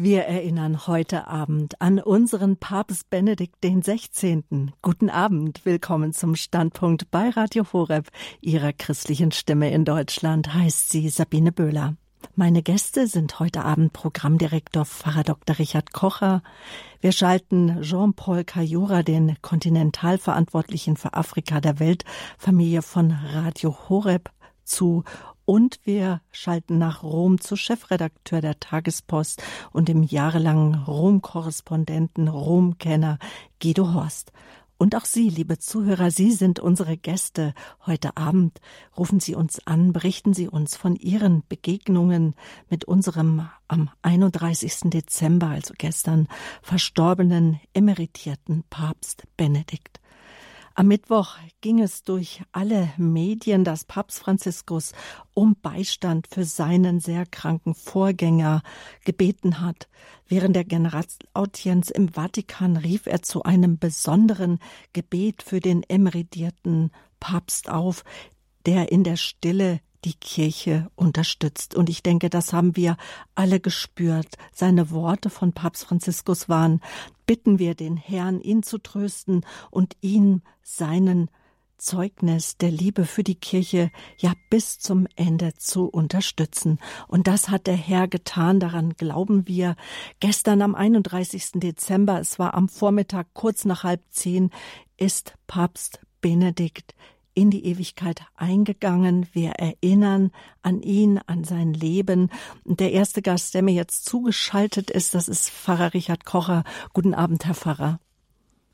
Wir erinnern heute Abend an unseren Papst Benedikt den 16. Guten Abend, willkommen zum Standpunkt bei Radio Horeb, Ihrer christlichen Stimme in Deutschland, heißt sie Sabine Böhler. Meine Gäste sind heute Abend Programmdirektor Pfarrer Dr. Richard Kocher. Wir schalten Jean-Paul Cayura, den Kontinentalverantwortlichen für Afrika der Weltfamilie von Radio Horeb, zu und wir schalten nach Rom zu Chefredakteur der Tagespost und dem jahrelangen Rom-Korrespondenten, Rom-Kenner Guido Horst. Und auch Sie, liebe Zuhörer, Sie sind unsere Gäste heute Abend. Rufen Sie uns an, berichten Sie uns von Ihren Begegnungen mit unserem am 31. Dezember, also gestern, verstorbenen emeritierten Papst Benedikt. Am Mittwoch ging es durch alle Medien, dass Papst Franziskus um Beistand für seinen sehr kranken Vorgänger gebeten hat. Während der Generalaudienz im Vatikan rief er zu einem besonderen Gebet für den emeritierten Papst auf, der in der Stille die Kirche unterstützt. Und ich denke, das haben wir alle gespürt. Seine Worte von Papst Franziskus waren, bitten wir den Herrn, ihn zu trösten und ihn seinen Zeugnis der Liebe für die Kirche ja bis zum Ende zu unterstützen. Und das hat der Herr getan, daran glauben wir. Gestern am 31. Dezember, es war am Vormittag kurz nach halb zehn, ist Papst Benedikt in die Ewigkeit eingegangen. Wir erinnern an ihn, an sein Leben. Der erste Gast, der mir jetzt zugeschaltet ist, das ist Pfarrer Richard Kocher. Guten Abend, Herr Pfarrer.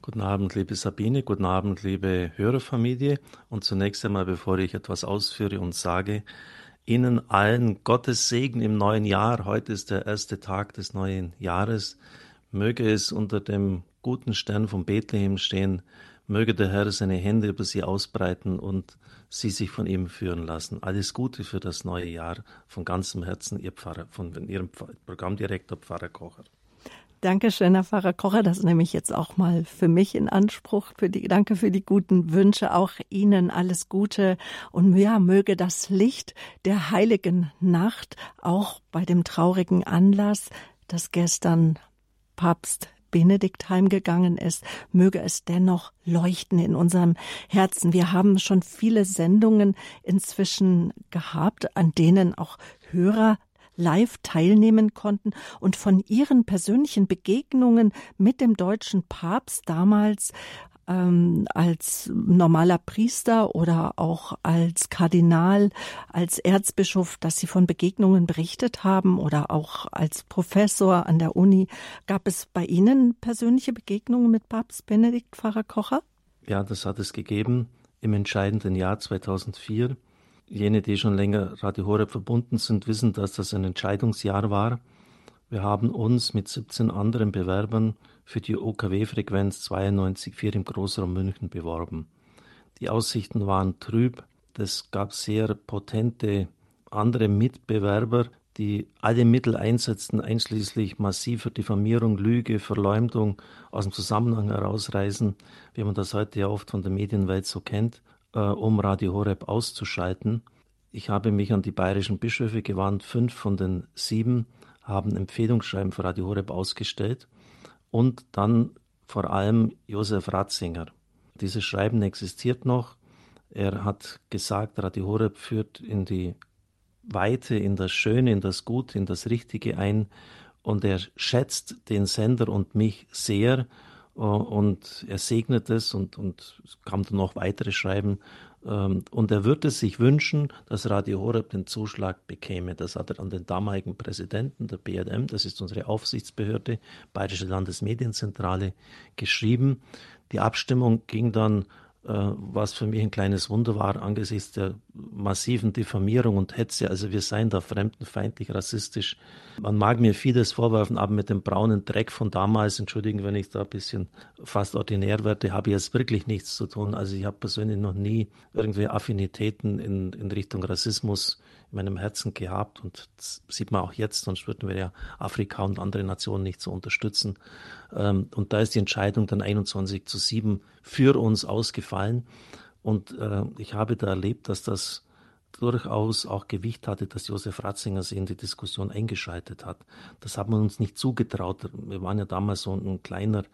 Guten Abend, liebe Sabine, guten Abend, liebe Hörerfamilie. Und zunächst einmal, bevor ich etwas ausführe und sage, Ihnen allen Gottes Segen im neuen Jahr. Heute ist der erste Tag des neuen Jahres. Möge es unter dem guten Stern von Bethlehem stehen, Möge der Herr seine Hände über sie ausbreiten und sie sich von ihm führen lassen. Alles Gute für das neue Jahr von ganzem Herzen, Ihr Pfarrer, von Ihrem Programmdirektor Pfarrer Kocher. Dankeschön, Herr Pfarrer Kocher. Das nehme ich jetzt auch mal für mich in Anspruch. Für die, danke für die guten Wünsche. Auch Ihnen alles Gute. Und ja, möge das Licht der heiligen Nacht auch bei dem traurigen Anlass, dass gestern Papst Benedikt heimgegangen ist, möge es dennoch leuchten in unserem Herzen. Wir haben schon viele Sendungen inzwischen gehabt, an denen auch Hörer live teilnehmen konnten und von ihren persönlichen Begegnungen mit dem deutschen Papst damals ähm, als normaler Priester oder auch als Kardinal, als Erzbischof, dass Sie von Begegnungen berichtet haben oder auch als Professor an der Uni. Gab es bei Ihnen persönliche Begegnungen mit Papst Benedikt Pfarrer Kocher? Ja, das hat es gegeben im entscheidenden Jahr 2004. Jene, die schon länger Radio Horeb verbunden sind, wissen, dass das ein Entscheidungsjahr war. Wir haben uns mit 17 anderen Bewerbern für die OKW-Frequenz 92,4 im Großraum München beworben. Die Aussichten waren trüb. Es gab sehr potente andere Mitbewerber, die alle Mittel einsetzten, einschließlich massiver Diffamierung, Lüge, Verleumdung, aus dem Zusammenhang herausreißen, wie man das heute ja oft von der Medienwelt so kennt, äh, um Radio Horeb auszuschalten. Ich habe mich an die bayerischen Bischöfe gewandt. Fünf von den sieben haben Empfehlungsschreiben für Radio Horeb ausgestellt und dann vor allem Josef Ratzinger. Dieses Schreiben existiert noch. Er hat gesagt, Radio Horeb führt in die Weite, in das Schöne, in das Gute, in das Richtige ein und er schätzt den Sender und mich sehr und er segnet es und, und es kam dann noch weitere Schreiben und er würde sich wünschen, dass Radio Horeb den Zuschlag bekäme. Das hat er an den damaligen Präsidenten der BLM, das ist unsere Aufsichtsbehörde, Bayerische Landesmedienzentrale, geschrieben. Die Abstimmung ging dann was für mich ein kleines Wunder war angesichts der massiven Diffamierung und Hetze. Also wir seien da fremdenfeindlich, rassistisch. Man mag mir vieles vorwerfen, aber mit dem braunen Dreck von damals, entschuldigen, wenn ich da ein bisschen fast ordinär werde, habe ich jetzt wirklich nichts zu tun. Also ich habe persönlich noch nie irgendwie Affinitäten in, in Richtung Rassismus meinem Herzen gehabt und sieht man auch jetzt, sonst würden wir ja Afrika und andere Nationen nicht so unterstützen. Ähm, und da ist die Entscheidung dann 21 zu 7 für uns ausgefallen. Und äh, ich habe da erlebt, dass das durchaus auch Gewicht hatte, dass Josef Ratzinger sie in die Diskussion eingeschaltet hat. Das hat man uns nicht zugetraut. Wir waren ja damals so ein kleiner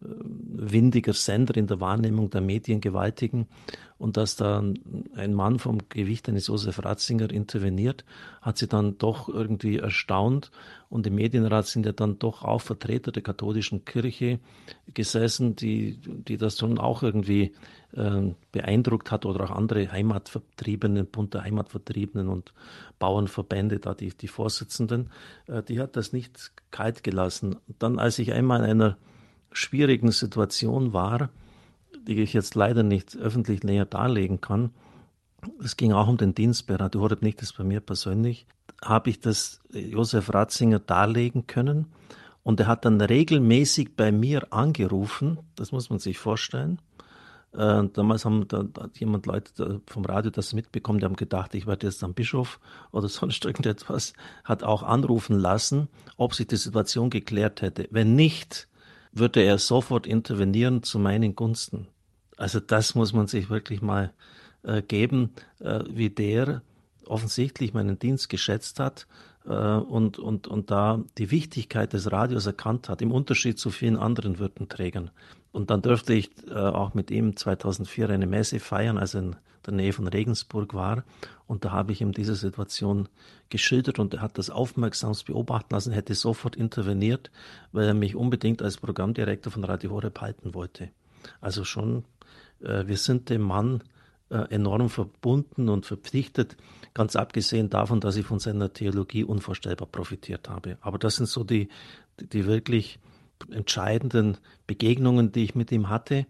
windiger Sender in der Wahrnehmung der Mediengewaltigen und dass da ein Mann vom Gewicht eines Josef Ratzinger interveniert, hat sie dann doch irgendwie erstaunt und im Medienrat sind ja dann doch auch Vertreter der katholischen Kirche gesessen, die, die das schon auch irgendwie äh, beeindruckt hat oder auch andere Heimatvertriebenen, Bund der Heimatvertriebenen und Bauernverbände, da die, die Vorsitzenden, äh, die hat das nicht kalt gelassen. Dann, als ich einmal in einer schwierigen Situation war, die ich jetzt leider nicht öffentlich näher darlegen kann. Es ging auch um den Dienst bei Radio Horeb, nicht das bei mir persönlich. Habe ich das Josef Ratzinger darlegen können und er hat dann regelmäßig bei mir angerufen, das muss man sich vorstellen. Äh, damals haben da, da hat jemand Leute vom Radio das mitbekommen, die haben gedacht, ich werde jetzt am Bischof oder sonst irgendetwas, hat auch anrufen lassen, ob sich die Situation geklärt hätte. Wenn nicht, würde er sofort intervenieren zu meinen Gunsten. Also das muss man sich wirklich mal äh, geben, äh, wie der offensichtlich meinen Dienst geschätzt hat äh, und, und, und da die Wichtigkeit des Radios erkannt hat, im Unterschied zu vielen anderen Würdenträgern. Und dann dürfte ich äh, auch mit ihm 2004 eine Messe feiern, als er in der Nähe von Regensburg war. Und da habe ich ihm diese Situation geschildert und er hat das aufmerksamst beobachten lassen, hätte sofort interveniert, weil er mich unbedingt als Programmdirektor von Radio Horeb halten wollte. Also schon, äh, wir sind dem Mann äh, enorm verbunden und verpflichtet, ganz abgesehen davon, dass ich von seiner Theologie unvorstellbar profitiert habe. Aber das sind so die, die wirklich entscheidenden Begegnungen, die ich mit ihm hatte.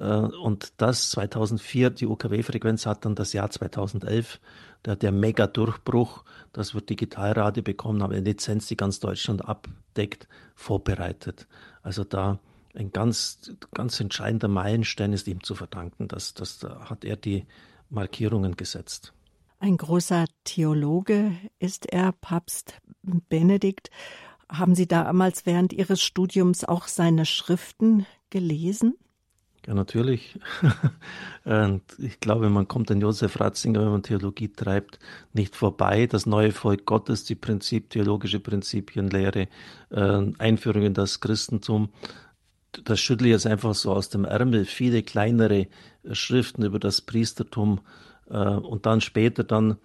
Äh, und das 2004, die UKW-Frequenz hat dann das Jahr 2011, der, der Mega-Durchbruch, dass wir Digitalradio bekommen haben, eine Lizenz, die ganz Deutschland abdeckt, vorbereitet. Also da ein ganz, ganz entscheidender Meilenstein ist ihm zu verdanken. Das, das da hat er die Markierungen gesetzt. Ein großer Theologe ist er, Papst Benedikt. Haben Sie damals während Ihres Studiums auch seine Schriften gelesen? Ja, natürlich. Und ich glaube, man kommt an Josef Ratzinger, wenn man Theologie treibt, nicht vorbei. Das neue Volk Gottes, die Prinzip, theologische Prinzipienlehre, äh, Einführung in das Christentum, das schüttle ich jetzt einfach so aus dem Ärmel. Viele kleinere Schriften über das Priestertum äh, und dann später dann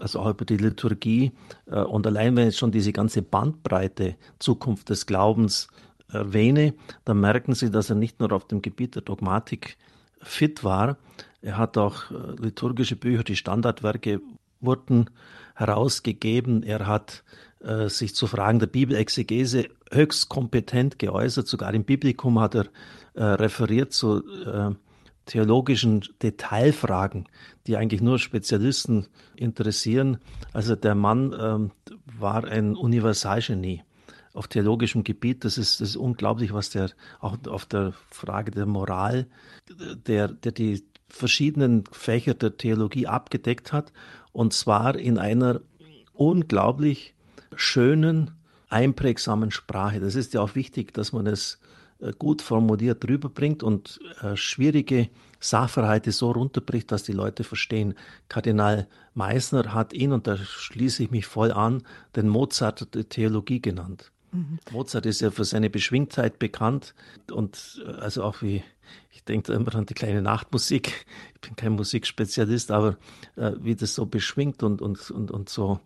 also auch über die Liturgie. Äh, und allein wenn jetzt schon diese ganze Bandbreite Zukunft des Glaubens erwähne, dann merken Sie, dass er nicht nur auf dem Gebiet der Dogmatik fit war, er hat auch äh, liturgische Bücher, die Standardwerke wurden herausgegeben. Er hat äh, sich zu Fragen der Bibelexegese höchst kompetent geäußert. Sogar im Biblikum hat er äh, referiert zu äh, theologischen Detailfragen, die eigentlich nur Spezialisten interessieren. Also der Mann ähm, war ein Universalgenie auf theologischem Gebiet. Das ist, das ist unglaublich, was der auch auf der Frage der Moral, der, der die verschiedenen Fächer der Theologie abgedeckt hat. Und zwar in einer unglaublich schönen, einprägsamen Sprache. Das ist ja auch wichtig, dass man es äh, gut formuliert rüberbringt und äh, schwierige Sachverhalte so runterbricht, dass die Leute verstehen. Kardinal Meissner hat ihn, und da schließe ich mich voll an, den Mozart der Theologie genannt. Mhm. Mozart ist ja für seine Beschwingtheit bekannt und äh, also auch wie, ich denke immer an die kleine Nachtmusik. Ich bin kein Musikspezialist, aber äh, wie das so beschwingt und, und, und, und so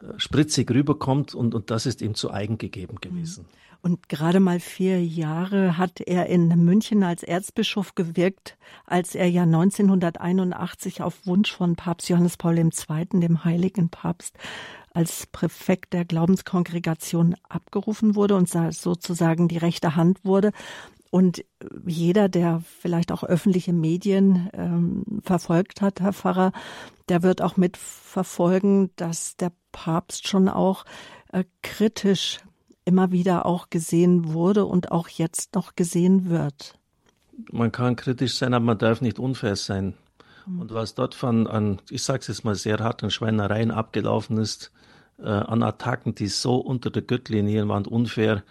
äh, spritzig rüberkommt und, und das ist ihm zu eigen gegeben gewesen. Und gerade mal vier Jahre hat er in München als Erzbischof gewirkt, als er ja 1981 auf Wunsch von Papst Johannes Paul II., dem heiligen Papst, als Präfekt der Glaubenskongregation abgerufen wurde und sozusagen die rechte Hand wurde. Und jeder, der vielleicht auch öffentliche Medien ähm, verfolgt hat, Herr Pfarrer, der wird auch mitverfolgen, dass der Papst schon auch äh, kritisch immer wieder auch gesehen wurde und auch jetzt noch gesehen wird. Man kann kritisch sein, aber man darf nicht unfair sein. Hm. Und was dort von, an, ich sage es jetzt mal sehr hart, an Schweinereien abgelaufen ist, äh, an Attacken, die so unter der Gürtellinie waren, unfair,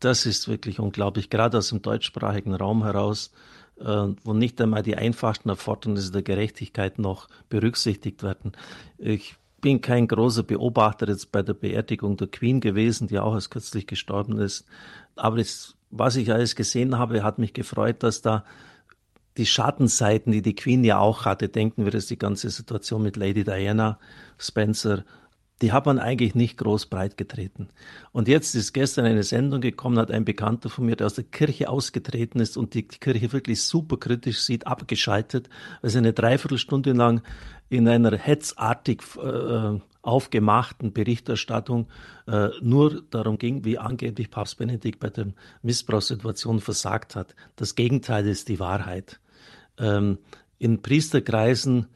das ist wirklich unglaublich, gerade aus dem deutschsprachigen Raum heraus. äh, wo nicht einmal die einfachsten Erfordernisse der Gerechtigkeit noch berücksichtigt werden. Ich bin kein großer Beobachter jetzt bei der Beerdigung der Queen gewesen, die auch erst kürzlich gestorben ist. Aber das, was ich alles gesehen habe, hat mich gefreut, dass da die Schattenseiten, die die Queen ja auch hatte, denken wir, dass die ganze Situation mit Lady Diana Spencer, die hat man eigentlich nicht groß breit getreten. Und jetzt ist gestern eine Sendung gekommen, hat ein Bekannter von mir, der aus der Kirche ausgetreten ist und die Kirche wirklich super kritisch sieht, abgeschaltet, weil sie eine Dreiviertelstunde lang in einer hetzartig äh, aufgemachten Berichterstattung äh, nur darum ging, wie angeblich Papst Benedikt bei der Missbrauchssituation versagt hat. Das Gegenteil ist die Wahrheit. Ähm, in Priesterkreisen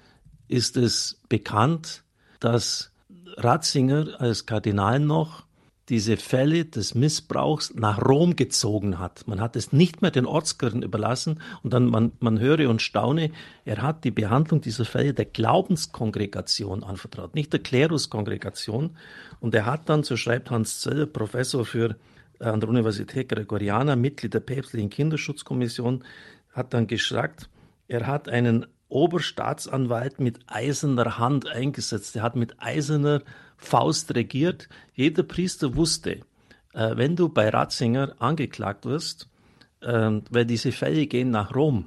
ist es bekannt, dass Ratzinger als Kardinal noch diese Fälle des Missbrauchs nach Rom gezogen hat. Man hat es nicht mehr den Ortskirchen überlassen und dann man, man höre und staune, er hat die Behandlung dieser Fälle der Glaubenskongregation anvertraut, nicht der Kleruskongregation. Und er hat dann, so schreibt Hans Zöller, Professor für äh, an der Universität Gregoriana, Mitglied der päpstlichen Kinderschutzkommission, hat dann gesagt, er hat einen Oberstaatsanwalt mit eiserner Hand eingesetzt. Er hat mit eiserner Faust regiert. Jeder Priester wusste, äh, wenn du bei Ratzinger angeklagt wirst, äh, weil diese Fälle gehen nach Rom,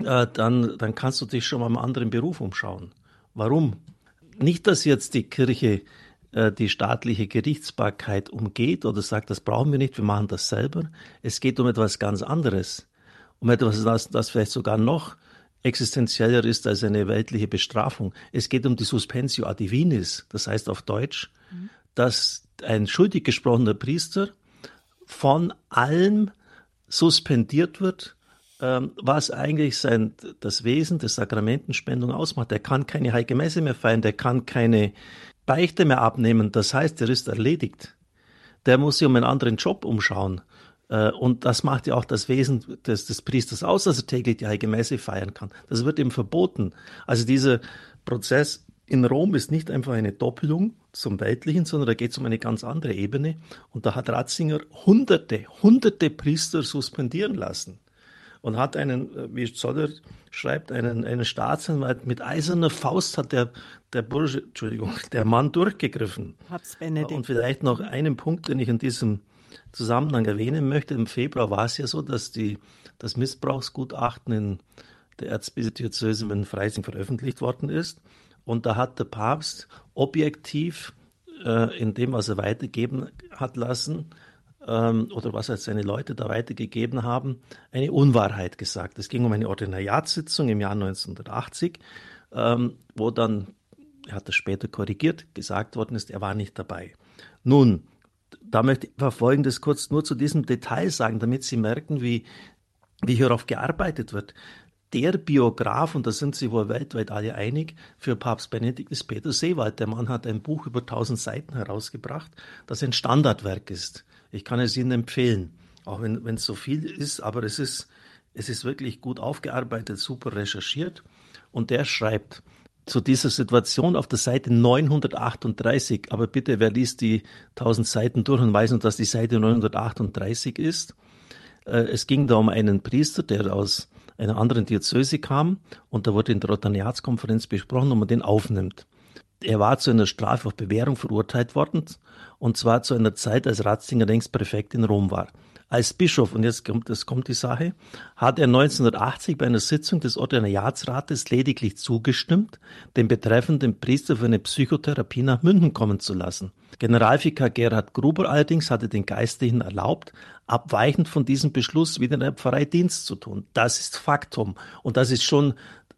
äh, dann, dann kannst du dich schon mal im anderen Beruf umschauen. Warum? Nicht, dass jetzt die Kirche äh, die staatliche Gerichtsbarkeit umgeht oder sagt, das brauchen wir nicht, wir machen das selber. Es geht um etwas ganz anderes. Um etwas, das, das vielleicht sogar noch existenzieller ist als eine weltliche Bestrafung. Es geht um die Suspensio adivinis, das heißt auf Deutsch, mhm. dass ein schuldig gesprochener Priester von allem suspendiert wird, ähm, was eigentlich sein, das Wesen der Sakramentenspendung ausmacht. Er kann keine heilige Messe mehr feiern, der kann keine Beichte mehr abnehmen. Das heißt, er ist erledigt. Der muss sich um einen anderen Job umschauen. Äh, und das macht ja auch das Wesen des, des Priesters aus, dass er täglich die Heilige Messe feiern kann. Das wird ihm verboten. Also dieser Prozess in Rom ist nicht einfach eine Doppelung zum Weltlichen, sondern da geht es um eine ganz andere Ebene. Und da hat Ratzinger hunderte, hunderte Priester suspendieren lassen und hat einen, äh, wie Zoller schreibt, einen, einen Staatsanwalt mit eiserner Faust hat der, der Bursche, Entschuldigung, der Mann durchgegriffen. Benedikt. Und vielleicht noch einen Punkt, den ich in diesem Zusammenhang erwähnen möchte. Im Februar war es ja so, dass die, das Missbrauchsgutachten in der Erzbischofsdiözese in Freising veröffentlicht worden ist. Und da hat der Papst objektiv äh, in dem, was er weitergeben hat lassen, ähm, oder was halt seine Leute da weitergegeben haben, eine Unwahrheit gesagt. Es ging um eine Ordinariatssitzung im Jahr 1980, ähm, wo dann, er hat das später korrigiert, gesagt worden ist, er war nicht dabei. Nun, da möchte ich Folgendes kurz nur zu diesem Detail sagen, damit Sie merken, wie, wie hierauf gearbeitet wird. Der Biograf, und da sind Sie wohl weltweit alle einig, für Papst Benedikt ist Peter Seewald. Der Mann hat ein Buch über 1000 Seiten herausgebracht, das ein Standardwerk ist. Ich kann es Ihnen empfehlen, auch wenn es so viel ist, aber es ist, es ist wirklich gut aufgearbeitet, super recherchiert. Und der schreibt, zu dieser Situation auf der Seite 938. Aber bitte, wer liest die 1000 Seiten durch und weiß nur, dass die Seite 938 ist? Äh, es ging da um einen Priester, der aus einer anderen Diözese kam und da wurde in der Rotaniatskonferenz besprochen, ob man den aufnimmt. Er war zu einer Strafe auf Bewährung verurteilt worden und zwar zu einer Zeit, als Ratzinger längst Präfekt in Rom war. Als Bischof, und jetzt kommt, das kommt die Sache, hat er 1980 bei einer Sitzung des Ordinariatsrates lediglich zugestimmt, den betreffenden Priester für eine Psychotherapie nach München kommen zu lassen. Generalvikar Gerhard Gruber allerdings hatte den Geistlichen erlaubt, abweichend von diesem Beschluss wieder in der Pfarrei Dienst zu tun. Das ist Faktum und das ist schon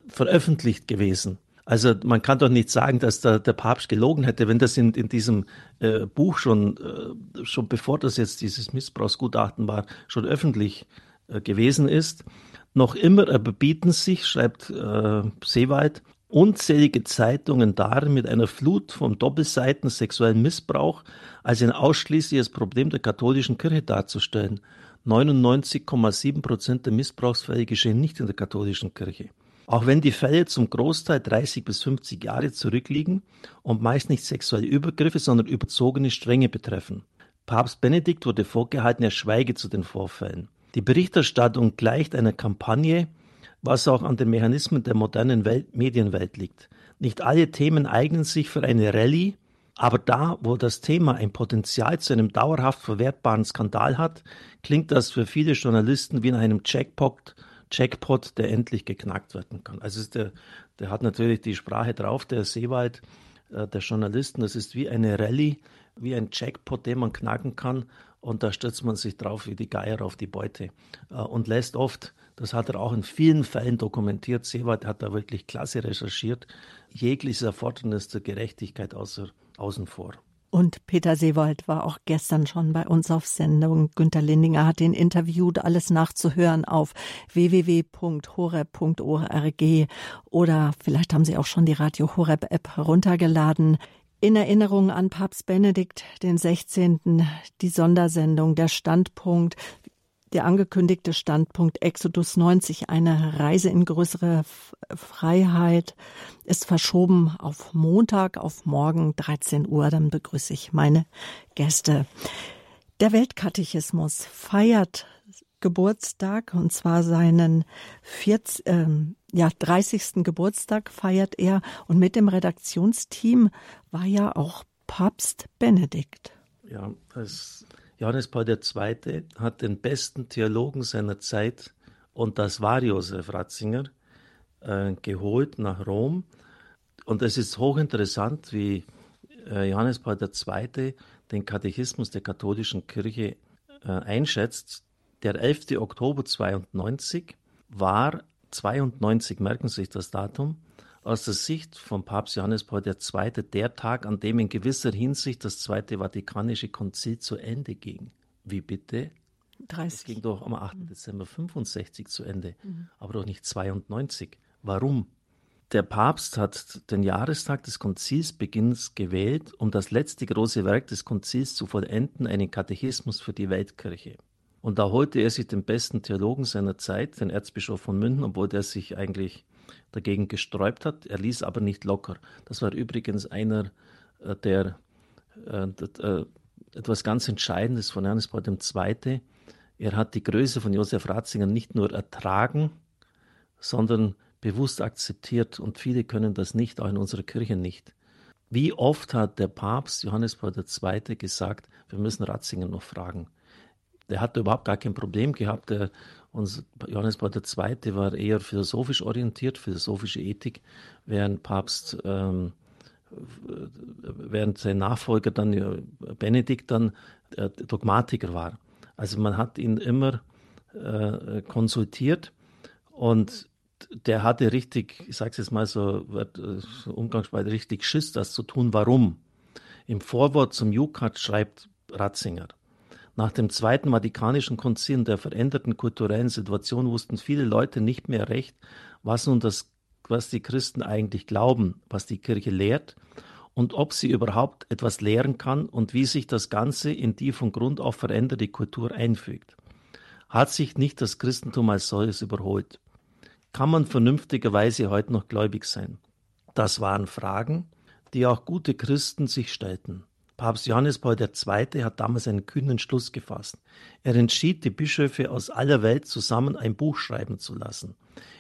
veröffentlicht gewesen. Also man kann doch nicht sagen, dass der, der Papst gelogen hätte, wenn das in, in diesem äh, Buch schon, äh, schon bevor das jetzt dieses Missbrauchsgutachten war, schon öffentlich äh, gewesen ist. Noch immer überbieten sich, schreibt äh, Seewald, unzählige Zeitungen darin, mit einer Flut von Doppelseiten sexuellen Missbrauch als ein ausschließliches Problem der katholischen Kirche darzustellen. 99,7 Prozent der Missbrauchsfälle geschehen nicht in der katholischen Kirche. Auch wenn die Fälle zum Großteil 30 bis 50 Jahre zurückliegen und meist nicht sexuelle Übergriffe, sondern überzogene Strenge betreffen. Papst Benedikt wurde vorgehalten, er schweige zu den Vorfällen. Die Berichterstattung gleicht einer Kampagne, was auch an den Mechanismen der modernen Welt, Medienwelt liegt. Nicht alle Themen eignen sich für eine Rallye, aber da, wo das Thema ein Potenzial zu einem dauerhaft verwertbaren Skandal hat, klingt das für viele Journalisten wie in einem Jackpot, Jackpot, der endlich geknackt werden kann. Also der, der hat natürlich die Sprache drauf, der Seewald, äh, der Journalisten. Das ist wie eine Rallye, wie ein Jackpot, den man knacken kann. Und da stürzt man sich drauf wie die Geier auf die Beute äh, und lässt oft, das hat er auch in vielen Fällen dokumentiert, Seewald hat da wirklich klasse recherchiert, jegliches Erfordernis zur Gerechtigkeit außer außen vor. Und Peter Seewald war auch gestern schon bei uns auf Sendung. Günter Lindinger hat ihn interviewt, alles nachzuhören auf www.horeb.org oder vielleicht haben Sie auch schon die Radio Horeb App heruntergeladen. In Erinnerung an Papst Benedikt den 16. die Sondersendung Der Standpunkt der angekündigte Standpunkt Exodus 90, eine Reise in größere Freiheit, ist verschoben auf Montag, auf morgen 13 Uhr. Dann begrüße ich meine Gäste. Der Weltkatechismus feiert Geburtstag und zwar seinen 40, äh, ja, 30. Geburtstag feiert er und mit dem Redaktionsteam war ja auch Papst Benedikt. Ja, das Johannes Paul II. hat den besten Theologen seiner Zeit, und das war Josef Ratzinger, äh, geholt nach Rom. Und es ist hochinteressant, wie äh, Johannes Paul II. den Katechismus der katholischen Kirche äh, einschätzt. Der 11. Oktober 92 war 92, merken Sie sich das Datum, aus der Sicht von Papst Johannes Paul II. der Tag, an dem in gewisser Hinsicht das Zweite Vatikanische Konzil zu Ende ging. Wie bitte? 30. Es ging doch am 8. Mhm. Dezember 65 zu Ende, mhm. aber doch nicht 92. Warum? Der Papst hat den Jahrestag des Konzilsbeginns gewählt, um das letzte große Werk des Konzils zu vollenden, einen Katechismus für die Weltkirche. Und da holte er sich den besten Theologen seiner Zeit, den Erzbischof von München, obwohl der sich eigentlich dagegen gesträubt hat. Er ließ aber nicht locker. Das war übrigens einer äh, der äh, äh, etwas ganz Entscheidendes von Johannes Paul II. Er hat die Größe von Josef Ratzinger nicht nur ertragen, sondern bewusst akzeptiert und viele können das nicht, auch in unserer Kirche nicht. Wie oft hat der Papst Johannes Paul II. gesagt, wir müssen Ratzinger noch fragen. Der hatte überhaupt gar kein Problem gehabt. Der und Johannes Paul II. war eher philosophisch orientiert, philosophische Ethik, während Papst, ähm, während sein Nachfolger dann, Benedikt dann, äh, Dogmatiker war. Also man hat ihn immer äh, konsultiert und der hatte richtig, ich sage es jetzt mal so, so umgangssprachlich richtig Schiss, das zu tun. Warum? Im Vorwort zum Jukat schreibt Ratzinger, nach dem Zweiten Vatikanischen Konzil und der veränderten kulturellen Situation wussten viele Leute nicht mehr recht, was nun das, was die Christen eigentlich glauben, was die Kirche lehrt und ob sie überhaupt etwas lehren kann und wie sich das Ganze in die von Grund auf veränderte Kultur einfügt. Hat sich nicht das Christentum als solches überholt? Kann man vernünftigerweise heute noch gläubig sein? Das waren Fragen, die auch gute Christen sich stellten. Papst Johannes Paul II. hat damals einen kühnen Schluss gefasst. Er entschied, die Bischöfe aus aller Welt zusammen ein Buch schreiben zu lassen,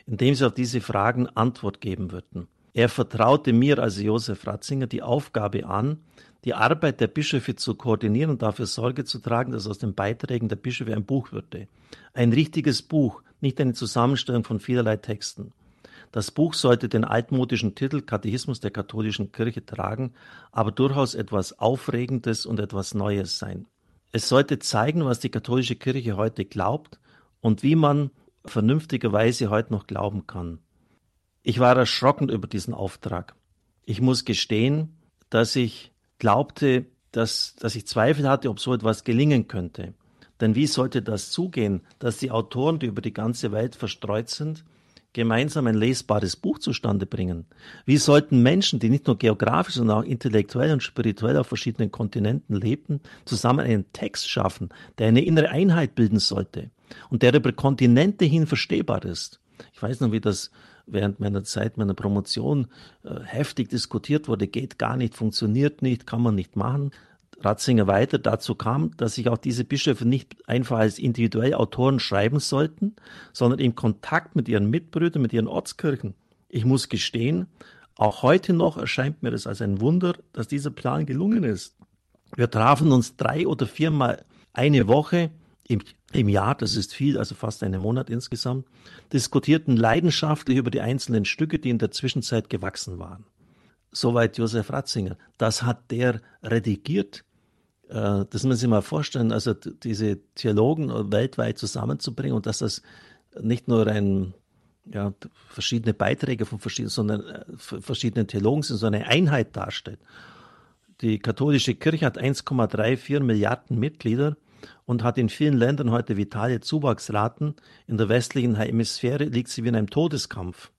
in dem sie auf diese Fragen Antwort geben würden. Er vertraute mir, also Josef Ratzinger, die Aufgabe an, die Arbeit der Bischöfe zu koordinieren und dafür Sorge zu tragen, dass aus den Beiträgen der Bischöfe ein Buch würde. Ein richtiges Buch, nicht eine Zusammenstellung von vielerlei Texten. Das Buch sollte den altmodischen Titel Katechismus der katholischen Kirche tragen, aber durchaus etwas Aufregendes und etwas Neues sein. Es sollte zeigen, was die katholische Kirche heute glaubt und wie man vernünftigerweise heute noch glauben kann. Ich war erschrocken über diesen Auftrag. Ich muss gestehen, dass ich glaubte, dass, dass ich Zweifel hatte, ob so etwas gelingen könnte. Denn wie sollte das zugehen, dass die Autoren, die über die ganze Welt verstreut sind, gemeinsam ein lesbares Buch zustande bringen? Wie sollten Menschen, die nicht nur geografisch, sondern auch intellektuell und spirituell auf verschiedenen Kontinenten lebten, zusammen einen Text schaffen, der eine innere Einheit bilden sollte und der über Kontinente hin verstehbar ist? Ich weiß noch, wie das während meiner Zeit meiner Promotion äh, heftig diskutiert wurde, geht gar nicht, funktioniert nicht, kann man nicht machen. Ratzinger weiter dazu kam, dass sich auch diese Bischöfe nicht einfach als individuelle Autoren schreiben sollten, sondern im Kontakt mit ihren Mitbrüdern, mit ihren Ortskirchen. Ich muss gestehen, auch heute noch erscheint mir das als ein Wunder, dass dieser Plan gelungen ist. Wir trafen uns drei oder viermal eine Woche im, im Jahr, das ist viel, also fast einen Monat insgesamt, diskutierten leidenschaftlich über die einzelnen Stücke, die in der Zwischenzeit gewachsen waren. Soweit Josef Ratzinger. Das hat der redigiert. Äh, das muss man sich mal vorstellen, also diese Theologen weltweit zusammenzubringen und dass das nicht nur ein ja, verschiedene Beiträge von verschiedenen, sondern äh, verschiedenen Theologen sind, so eine Einheit darstellt. Die katholische Kirche hat 1,34 Milliarden Mitglieder und hat in vielen Ländern heute vitale Zuwachsraten. In der westlichen Hemisphäre liegt sie wie in einem Todeskampf.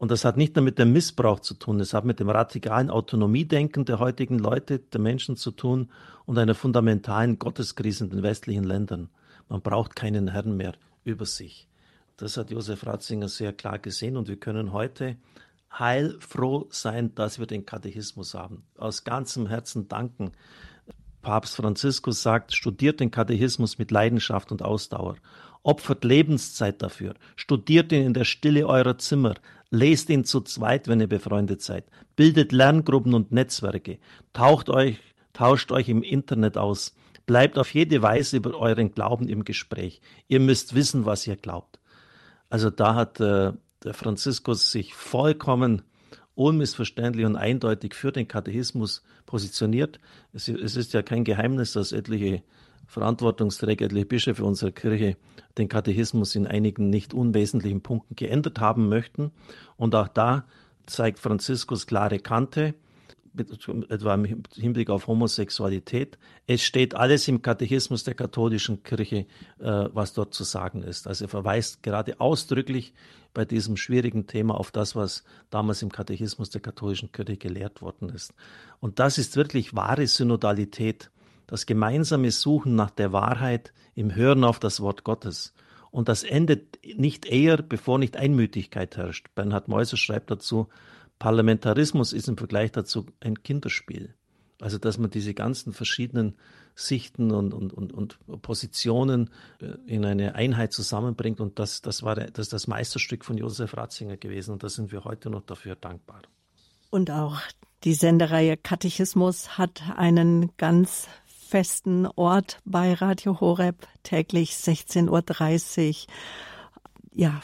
Und das hat nicht nur mit dem Missbrauch zu tun, es hat mit dem radikalen Autonomiedenken der heutigen Leute, der Menschen zu tun und einer fundamentalen Gotteskrise in den westlichen Ländern. Man braucht keinen Herrn mehr über sich. Das hat Josef Ratzinger sehr klar gesehen und wir können heute heilfroh sein, dass wir den Katechismus haben. Aus ganzem Herzen danken. Papst Franziskus sagt, studiert den Katechismus mit Leidenschaft und Ausdauer. Opfert Lebenszeit dafür. Studiert ihn in der Stille eurer Zimmer. Lest ihn zu zweit, wenn ihr befreundet seid. Bildet Lerngruppen und Netzwerke. Taucht euch, tauscht euch im Internet aus. Bleibt auf jede Weise über euren Glauben im Gespräch. Ihr müsst wissen, was ihr glaubt. Also da hat äh, der Franziskus sich vollkommen unmissverständlich und eindeutig für den Katechismus positioniert. Es, es ist ja kein Geheimnis, dass etliche Verantwortungsträger, etliche Bischöfe unserer Kirche den Katechismus in einigen nicht unwesentlichen Punkten geändert haben möchten. Und auch da zeigt Franziskus klare Kante etwa im Hinblick auf Homosexualität. Es steht alles im Katechismus der katholischen Kirche, äh, was dort zu sagen ist. Also er verweist gerade ausdrücklich bei diesem schwierigen Thema auf das, was damals im Katechismus der katholischen Kirche gelehrt worden ist. Und das ist wirklich wahre Synodalität, das gemeinsame Suchen nach der Wahrheit im Hören auf das Wort Gottes. Und das endet nicht eher, bevor nicht Einmütigkeit herrscht. Bernhard Meuser schreibt dazu, Parlamentarismus ist im Vergleich dazu ein Kinderspiel. Also, dass man diese ganzen verschiedenen Sichten und, und, und, und Positionen äh, in eine Einheit zusammenbringt. Und das, das war das, das Meisterstück von Josef Ratzinger gewesen. Und da sind wir heute noch dafür dankbar. Und auch die Sendereihe Katechismus hat einen ganz festen Ort bei Radio Horeb, täglich 16.30 Uhr. Ja,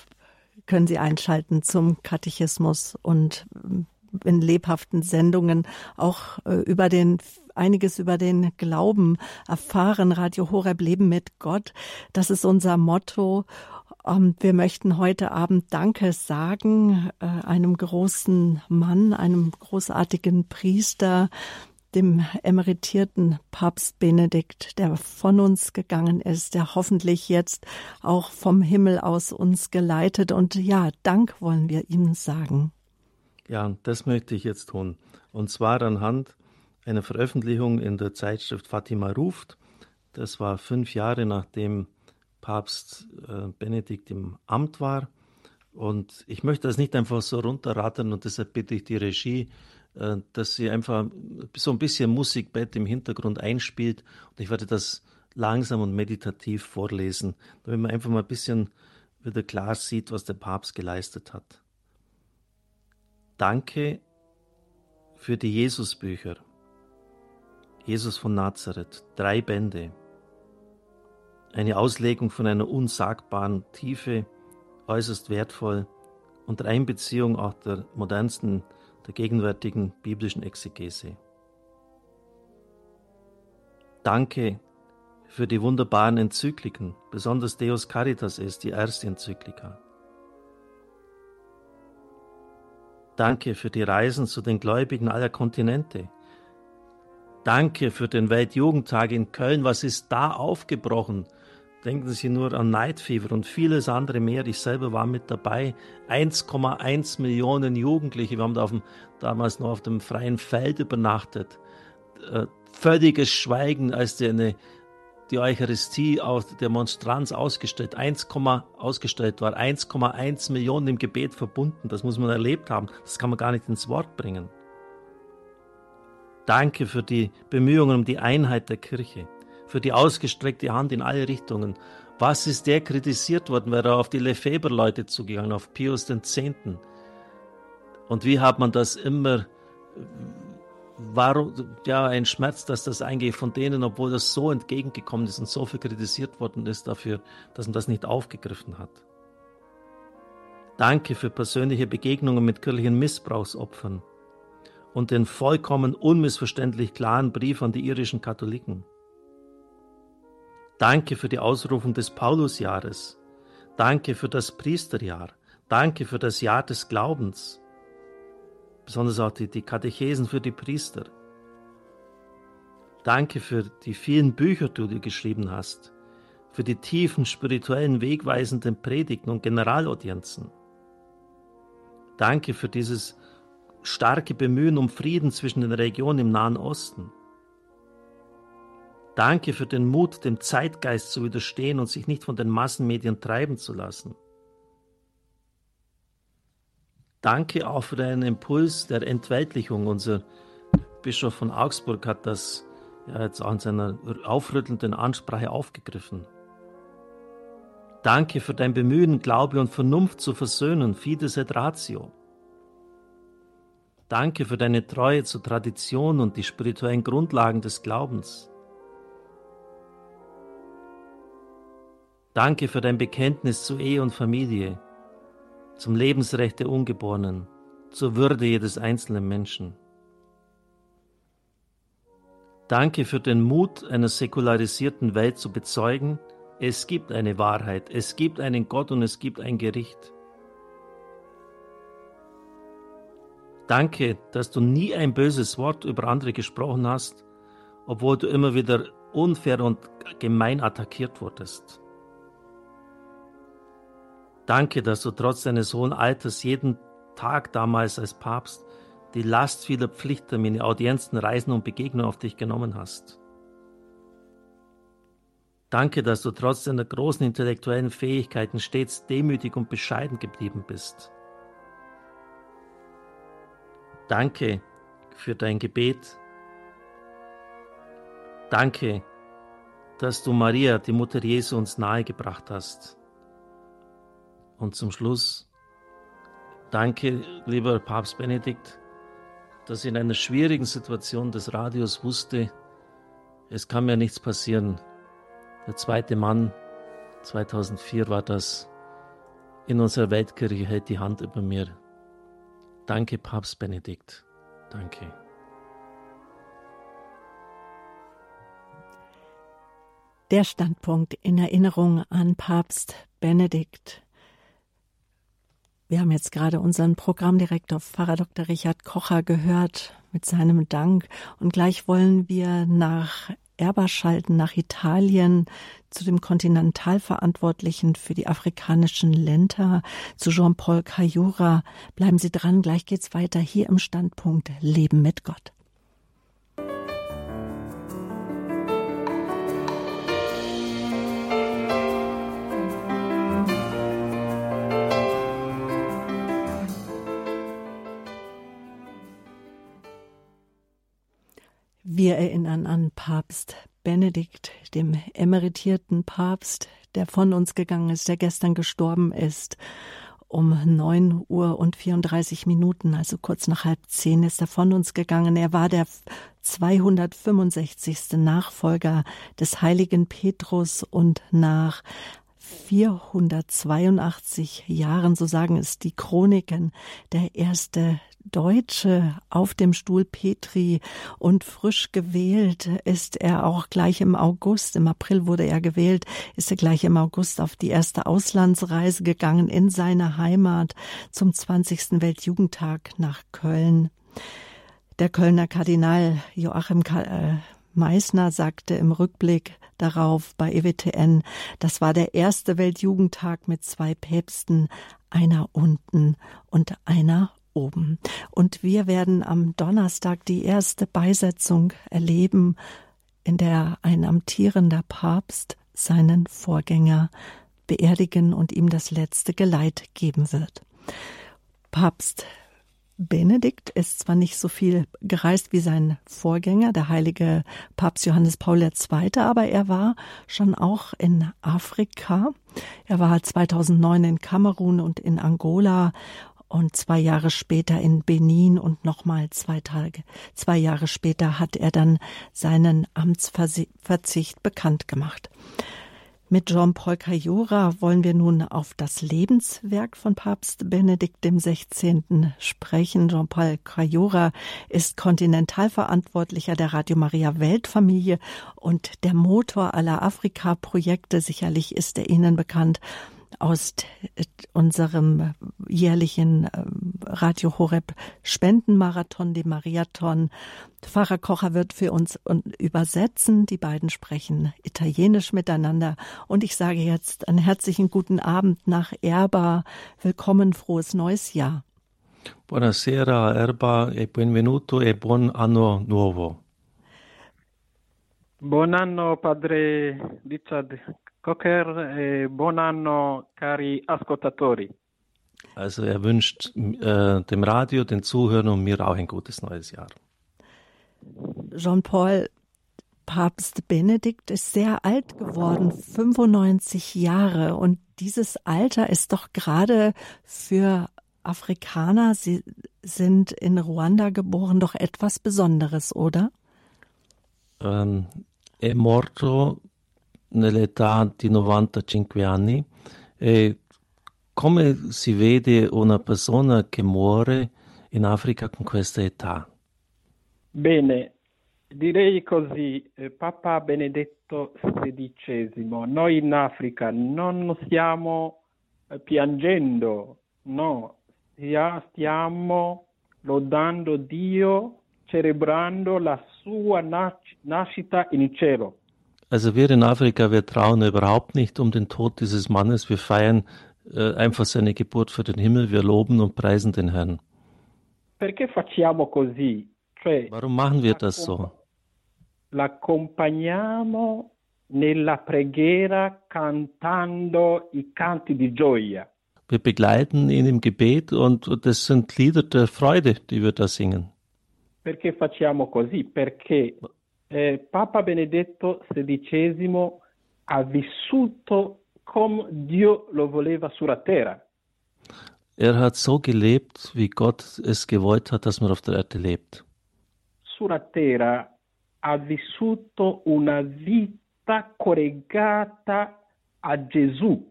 können Sie einschalten zum Katechismus und äh, in lebhaften Sendungen auch äh, über den einiges über den Glauben erfahren. Radio Horeb Leben mit Gott. Das ist unser Motto. Ähm, wir möchten heute Abend Danke sagen äh, einem großen Mann, einem großartigen Priester, dem emeritierten Papst Benedikt, der von uns gegangen ist, der hoffentlich jetzt auch vom Himmel aus uns geleitet. Und ja, Dank wollen wir ihm sagen. Ja, das möchte ich jetzt tun. Und zwar anhand einer Veröffentlichung in der Zeitschrift Fatima ruft. Das war fünf Jahre nachdem Papst äh, Benedikt im Amt war. Und ich möchte das nicht einfach so runterrattern und deshalb bitte ich die Regie, dass sie einfach so ein bisschen Musikbett im Hintergrund einspielt. Und ich werde das langsam und meditativ vorlesen, damit man einfach mal ein bisschen wieder klar sieht, was der Papst geleistet hat. Danke für die Jesusbücher. Jesus von Nazareth, drei Bände. Eine Auslegung von einer unsagbaren Tiefe, äußerst wertvoll, unter Einbeziehung auch der modernsten der gegenwärtigen biblischen Exegese. Danke für die wunderbaren Enzykliken, besonders Deus Caritas ist die erste Enzyklika. Danke für die Reisen zu den Gläubigen aller Kontinente. Danke für den Weltjugendtag in Köln. Was ist da aufgebrochen? Denken Sie nur an Night Fever und vieles andere mehr. Ich selber war mit dabei. 1,1 Millionen Jugendliche. Wir haben da auf dem, damals noch auf dem freien Feld übernachtet. Äh, völliges Schweigen, als die, eine, die Eucharistie aus der Monstranz ausgestellt, 1, ausgestellt war. 1,1 Millionen im Gebet verbunden. Das muss man erlebt haben. Das kann man gar nicht ins Wort bringen. Danke für die Bemühungen um die Einheit der Kirche, für die ausgestreckte Hand in alle Richtungen. Was ist der kritisiert worden? Wäre er auf die Lefebvre-Leute zugegangen, auf Pius X. Und wie hat man das immer, warum, ja, ein Schmerz, dass das eingeht von denen, obwohl das so entgegengekommen ist und so viel kritisiert worden ist dafür, dass man das nicht aufgegriffen hat. Danke für persönliche Begegnungen mit kirchlichen Missbrauchsopfern und den vollkommen unmissverständlich klaren Brief an die irischen Katholiken. Danke für die Ausrufung des Paulusjahres. Danke für das Priesterjahr. Danke für das Jahr des Glaubens. Besonders auch die, die Katechesen für die Priester. Danke für die vielen Bücher, die du geschrieben hast. Für die tiefen spirituellen, wegweisenden Predigten und Generalaudienzen. Danke für dieses starke Bemühen um Frieden zwischen den Regionen im Nahen Osten. Danke für den Mut, dem Zeitgeist zu widerstehen und sich nicht von den Massenmedien treiben zu lassen. Danke auch für deinen Impuls der Entweltlichung. Unser Bischof von Augsburg hat das ja, jetzt auch in seiner aufrüttelnden Ansprache aufgegriffen. Danke für dein Bemühen, Glaube und Vernunft zu versöhnen, Fides et Ratio. Danke für deine Treue zur Tradition und die spirituellen Grundlagen des Glaubens. Danke für dein Bekenntnis zu Ehe und Familie, zum Lebensrecht der Ungeborenen, zur Würde jedes einzelnen Menschen. Danke für den Mut einer säkularisierten Welt zu bezeugen, es gibt eine Wahrheit, es gibt einen Gott und es gibt ein Gericht. Danke, dass du nie ein böses Wort über andere gesprochen hast, obwohl du immer wieder unfair und gemein attackiert wurdest. Danke, dass du trotz deines hohen Alters jeden Tag damals als Papst die Last vieler Pflichttermine, Audienzen, Reisen und Begegnungen auf dich genommen hast. Danke, dass du trotz deiner großen intellektuellen Fähigkeiten stets demütig und bescheiden geblieben bist. Danke für dein Gebet. Danke, dass du Maria, die Mutter Jesu, uns nahegebracht hast. Und zum Schluss, danke, lieber Papst Benedikt, dass ich in einer schwierigen Situation des Radios wusste, es kann mir nichts passieren. Der zweite Mann, 2004 war das, in unserer Weltkirche hält die Hand über mir. Danke, Papst Benedikt. Danke. Der Standpunkt in Erinnerung an Papst Benedikt. Wir haben jetzt gerade unseren Programmdirektor Pfarrer Dr. Richard Kocher gehört mit seinem Dank und gleich wollen wir nach Erber schalten nach Italien zu dem Kontinentalverantwortlichen für die afrikanischen Länder, zu Jean-Paul Cayura. Bleiben Sie dran, gleich geht's weiter hier im Standpunkt Leben mit Gott. Wir erinnern an Papst Benedikt, dem emeritierten Papst, der von uns gegangen ist, der gestern gestorben ist. Um neun Uhr und 34 Minuten, also kurz nach halb zehn, ist er von uns gegangen. Er war der 265. Nachfolger des heiligen Petrus und nach 482 Jahren, so sagen es die Chroniken, der erste Deutsche auf dem Stuhl Petri und frisch gewählt ist er auch gleich im August, im April wurde er gewählt, ist er gleich im August auf die erste Auslandsreise gegangen in seine Heimat zum 20. Weltjugendtag nach Köln. Der Kölner Kardinal Joachim äh, Meissner sagte im Rückblick darauf bei EWTN, das war der erste Weltjugendtag mit zwei Päpsten, einer unten und einer oben. Und wir werden am Donnerstag die erste Beisetzung erleben, in der ein amtierender Papst seinen Vorgänger beerdigen und ihm das letzte Geleit geben wird. Papst Benedikt ist zwar nicht so viel gereist wie sein Vorgänger, der heilige Papst Johannes Paul II., aber er war schon auch in Afrika. Er war 2009 in Kamerun und in Angola und zwei Jahre später in Benin und nochmal zwei Tage, zwei Jahre später hat er dann seinen Amtsverzicht bekannt gemacht. Mit Jean-Paul Cayora wollen wir nun auf das Lebenswerk von Papst Benedikt XVI. sprechen. Jean-Paul Cayora ist Kontinentalverantwortlicher der Radio Maria Weltfamilie und der Motor aller Afrika-Projekte. Sicherlich ist er Ihnen bekannt aus unserem jährlichen ähm, Radio Horeb Spendenmarathon, dem Mariathon. Pfarrer Kocher wird für uns übersetzen. Die beiden sprechen Italienisch miteinander. Und ich sage jetzt einen herzlichen guten Abend nach Erba. Willkommen, frohes neues Jahr. Buonasera, Erba, e benvenuto e buon anno nuovo. Buon anno, padre Richard Cocker e buon anno, cari ascoltatori. Also er wünscht äh, dem Radio, den Zuhörern und mir auch ein gutes neues Jahr. Jean-Paul, Papst Benedikt ist sehr alt geworden, 95 Jahre. Und dieses Alter ist doch gerade für Afrikaner, sie sind in Ruanda geboren, doch etwas Besonderes, oder? Ähm, è morto nell'età di 95 anni e come si vede una persona che muore in Africa con questa età? Bene, direi così, eh, Papa Benedetto XVI, noi in Africa non stiamo eh, piangendo, no, stiamo lodando Dio, celebrando la sua nascita in cielo. Also wir in Afrika, wir trauen überhaupt nicht um den Tod dieses Mannes. Wir feiern äh, einfach seine Geburt für den Himmel. Wir loben und preisen den Herrn. Warum machen wir das so? L'accompagniamo nella preghiera cantando i canti di gioia. Wir begleiten ihn im Gebet und das sind Lieder der Freude, die wir da singen. Perché facciamo così? Perché eh, Papa Benedetto XVI ha vissuto come Dio lo voleva sulla terra. Er hat so gelebt, wie Gott es gewollt hat, dass man auf der Erde lebt. Sulla terra ha vissuto una vita collegata a Gesù.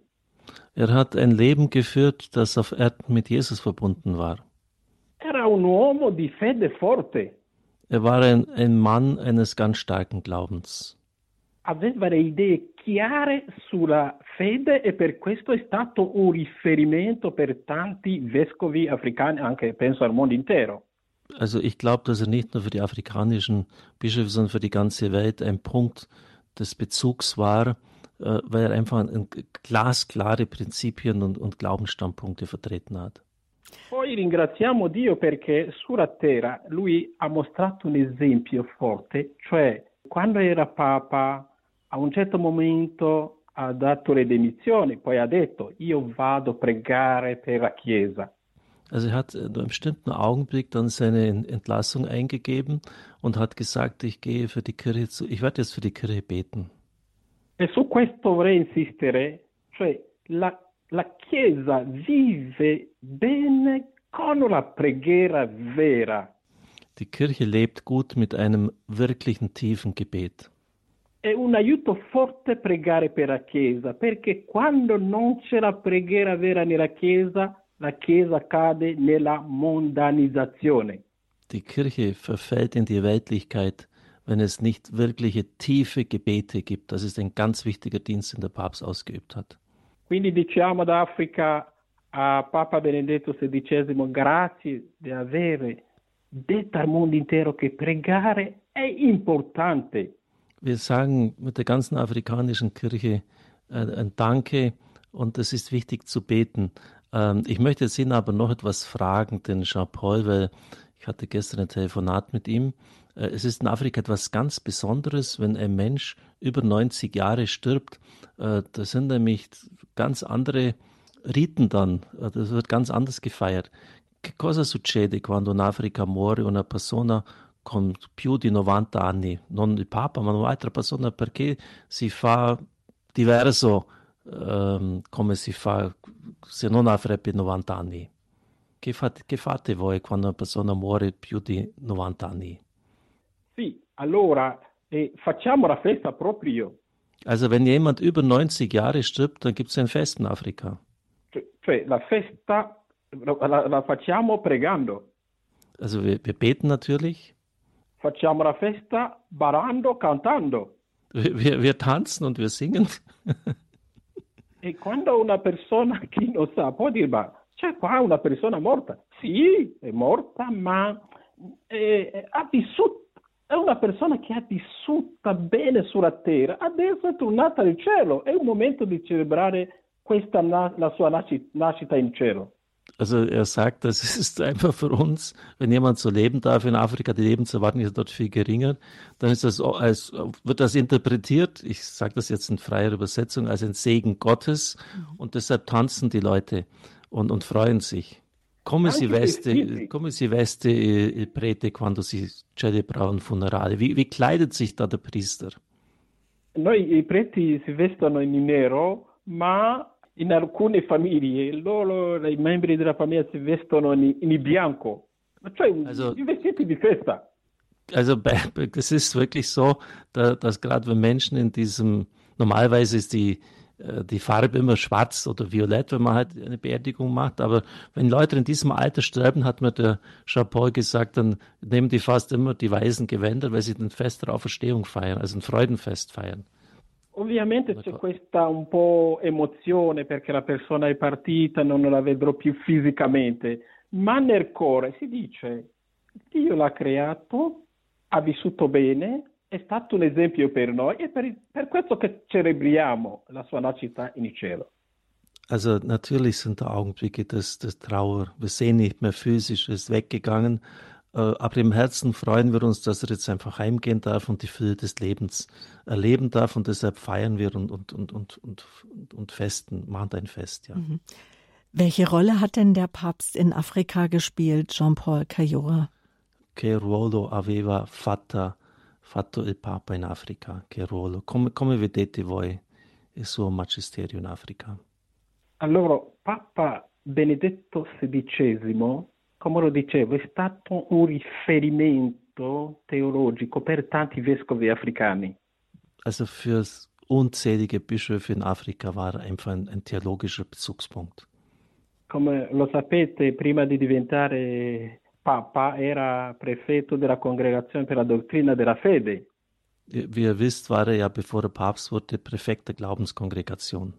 Er hat ein Leben geführt, das auf Erden mit Jesus verbunden war. Era un uomo di fede forte. Er war ein, ein Mann eines ganz starken Glaubens. Aveva idee chiare sulla fede e per questo è stato un riferimento per tanti vescovi africani, anche penso al mondo intero. Also ich glaube, dass er nicht nur für die afrikanischen Bischöfe, sondern für die ganze Welt ein Punkt des Bezugs war, äh, weil er einfach ein, glasklare Prinzipien und, und Glaubensstandpunkte vertreten hat. Poi ringraziamo Dio perché sulla terra lui ha mostrato un esempio forte, cioè quando era Papa a un certo momento ha dato le dimissioni, poi ha detto io vado a pregare per la Chiesa. Also er hat in einem bestimmten Augenblick dann seine Entlassung eingegeben und hat gesagt, ich gehe für die Kirche zu, ich werde jetzt für die Kirche beten. E su questo vorrei insistere, cioè la la Chiesa vive bene con la preghiera vera. Die Kirche lebt gut mit einem wirklichen tiefen Gebet. È un aiuto forte pregare per la Chiesa, perché quando non c'è la preghiera vera nella Chiesa, la Chiesa cade nella mondanizzazione. Die Kirche verfällt in die Weltlichkeit, wenn es nicht wirkliche tiefe Gebete gibt. Das ist ein ganz wichtiger Dienst, den der Papst ausgeübt hat. Quindi diciamo ad Africa a Papa Benedetto XVI grazie di avere detto al mondo intero che pregare è importante. Wir sagen mit der ganzen afrikanischen Kirche äh, ein Danke und es ist wichtig zu beten. Ähm, ich möchte jetzt Ihnen aber noch etwas fragen, den Jean-Paul, weil ich hatte gestern ein Telefonat mit ihm. Äh, es ist in Afrika etwas ganz Besonderes, wenn ein Mensch über 90 Jahre stirbt. Äh, da sind nämlich ganz andere Riten dann. Äh, das wird ganz anders gefeiert. che cosa succede quando in Africa muore una persona con più di 90 anni? Non il Papa, ma un'altra persona perché si fa diverso um, come si fa se non avrebbe 90 anni? Che fate, che fate voi quando una persona muore più di 90 anni? Sì, allora eh, facciamo la festa proprio. Also wenn jemand über 90 Jahre stirbt, dann gibt es ein Fest in Afrika. Cioè la festa la, la facciamo pregando. Also wir, wir, beten natürlich. Facciamo la festa ballando, cantando. Wir, wir, wir tanzen und wir singen. e quando una persona chi non sa può dire ma c'è qua una persona morta. Sì, è morta, ma è, ha vissuto è una persona che ha vissuta bene sulla terra, adesso è tornata al cielo, è un momento di celebrare questa, la sua nascita in cielo. Also er sagt, das ist einfach für uns, wenn jemand so leben darf in Afrika, die Lebenserwartung ist dort viel geringer, dann ist das als, wird das interpretiert, ich sage das jetzt in freier Übersetzung, als ein Segen Gottes mhm. und deshalb tanzen die Leute und, und freuen sich. Come si, veste, come si veste il prete quando si celebra un funerale? Wie, wie kleidet sich da der Priester? Noi i preti si vestono in nero, ma in alcune famiglie loro, i membri della famiglia si vestono in, in bianco, cioè also, i vestiti di festa. Also es ist wirklich so, dass gerade wenn Menschen in diesem, normalerweise ist die, äh, die Farbe immer schwarz oder violett, wenn man halt eine Beerdigung macht, aber wenn Leute in diesem Alter sterben, hat mir der Jean-Paul gesagt, dann nehmen die fast immer die weißen Gewänder, weil sie den Fest der Auferstehung feiern, also ein Freudenfest feiern. Ovviamente c'è questa un po' emozione perché la persona è partita, non la vedrò più fisicamente, ma nel cuore si dice Dio l'ha creato, ha vissuto bene, è stato un esempio per noi e per, per questo che celebriamo la sua nascita in cielo. Also natürlich sind da Augenblicke des, des Trauer. Wir sehen nicht mehr physisch, ist weggegangen, Äh, aber im Herzen freuen wir uns, dass er jetzt einfach heimgehen darf und die Fülle des Lebens erleben darf. Und deshalb feiern wir und, und, und, und, und, und festen, machen ein Fest, ja. Mhm. Welche Rolle hat denn der Papst in Afrika gespielt, Jean-Paul Cayora? Che ruolo aveva fatta, fatto il Papa in Africa? Che ruolo? Come, come vedete voi il suo magisterio in Africa? Allora, Papa Benedetto XVI come lo dicevo, è stato un riferimento teologico per tanti vescovi africani. Also für unzählige Bischöfe in Afrika war einfach ein, ein theologischer Bezugspunkt. Come lo sapete, prima di diventare Papa era prefetto della Congregazione per la Dottrina della Fede. Wie ihr wisst, war er ja, bevor er Papst wurde, Präfekt der Glaubenskongregation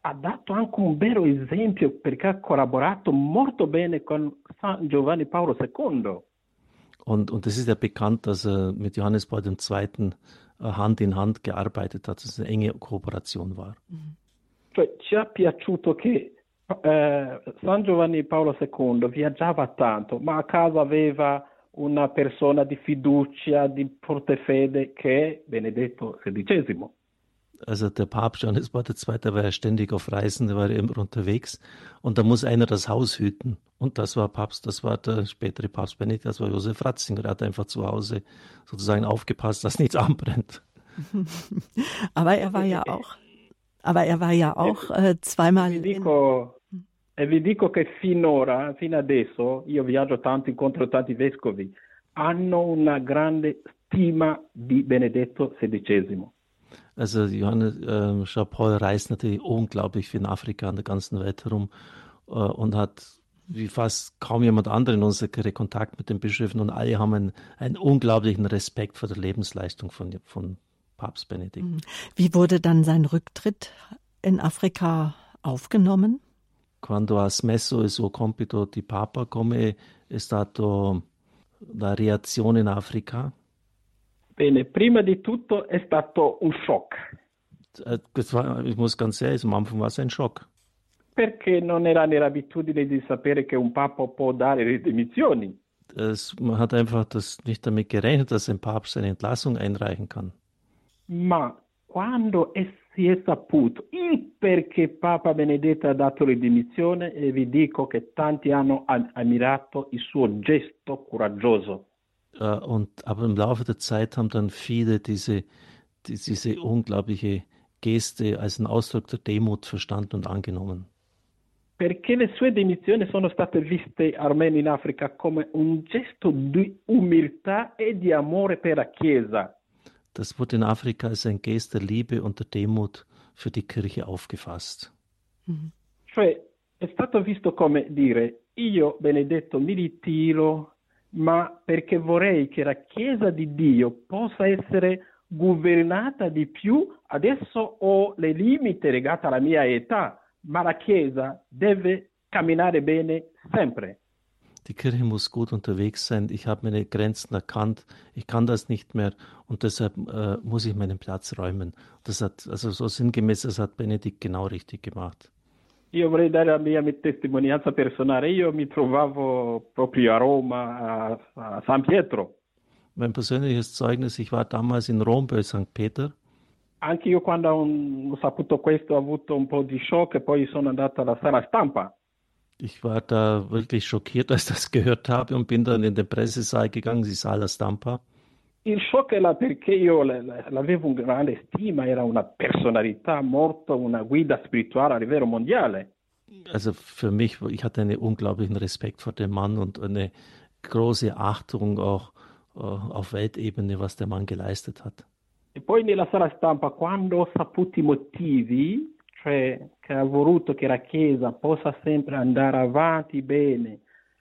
ha dato anche un vero esempio perché ha collaborato molto bene con San Giovanni Paolo II. Und, und es ist ja bekannt, dass er mit Johannes Paul II. Äh, Hand in Hand gearbeitet hat, dass es eine enge Kooperation war. Cioè, ci è piaciuto che eh, San Giovanni Paolo II viaggiava tanto, ma a casa aveva una persona di fiducia, di forte fede che è Benedetto XVI. Also der Papst Johannes Paul II. war ja ständig auf Reisen, der war ja immer unterwegs. Und da muss einer das Haus hüten. Und das war Papst, das war der spätere Papst Benedikt, das war Josef Ratzinger. Er hat einfach zu Hause sozusagen aufgepasst, dass nichts anbrennt. aber er war ja auch, aber er war ja auch äh, zweimal. Vi dico, e vi dico che finora, fino adesso, io viaggio tanto incontro tanti vescovi, hanno una grande stima di Benedetto XVI. Also Johannes äh, Jean-Paul reist natürlich unglaublich viel in Afrika an der ganzen Welt herum äh, und hat wie fast kaum jemand anderen in unserer Kontakt mit den Bischöfen und alle haben einen, einen unglaublichen Respekt vor der Lebensleistung von, von Papst Benedikt. Mhm. Wie wurde dann sein Rücktritt in Afrika aufgenommen? Quando ha smesso il suo compito di Papa, come è stata la reazione in Africa? Bene, prima di tutto è stato un shock. War, ich muss ganz ehrlich, am Anfang war es ein Schock. Perché non era nell'abitudine di sapere che un Papa può dare le dimissioni. Es, man hat einfach das nicht damit gerechnet, dass ein Papst eine Entlassung einreichen kann. Ma quando è si è saputo il perché Papa Benedetto ha dato le dimissioni e vi dico che tanti hanno ammirato il suo gesto coraggioso. Uh, und, aber im Laufe der Zeit haben dann viele diese, die, diese unglaubliche Geste als einen Ausdruck der Demut verstanden und angenommen. Perché le sue dimissioni sono state viste armeni in Africa come un gesto di umiltà e di amore per la Chiesa. Das wurde in Afrika als ein Gest der Liebe und der Demut für die Kirche aufgefasst. Mhm. Cioè, è stato visto come dire, io benedetto mi ritiro, ma perché vorrei che la Chiesa di Dio possa essere governata di più, adesso ho le limiti legate alla mia età, ma la Chiesa deve camminare bene sempre. Die Kirche muss gut unterwegs sein. Ich habe meine Grenzen erkannt. Ich kann das nicht mehr und deshalb äh, muss ich meinen Platz räumen. Das hat, also so sinngemäß, das hat Benedikt genau richtig gemacht. Io vorrei dare la mia testimonianza personale. Io mi trovavo proprio a Roma, a, San Pietro. Mein persönliches Zeugnis, ich war damals in Rom bei St. Peter. Anche io quando ho saputo questo ho avuto un po' di shock e poi sono andato alla sala stampa. Ich war da wirklich schockiert, als ich das gehört habe und bin dann in den Pressesaal gegangen, die Sala Stampa. Il shock era perché io l'avevo un grande stima, era una personalità molto, una guida spirituale a livello mondiale. Also für mich, ich hatte einen unglaublichen Respekt vor dem Mann und eine große Achtung auch uh, auf Weltebene, was der Mann geleistet hat. E poi nella sala stampa, quando ho saputo i motivi, cioè che ha voluto che la Chiesa possa sempre andare avanti bene,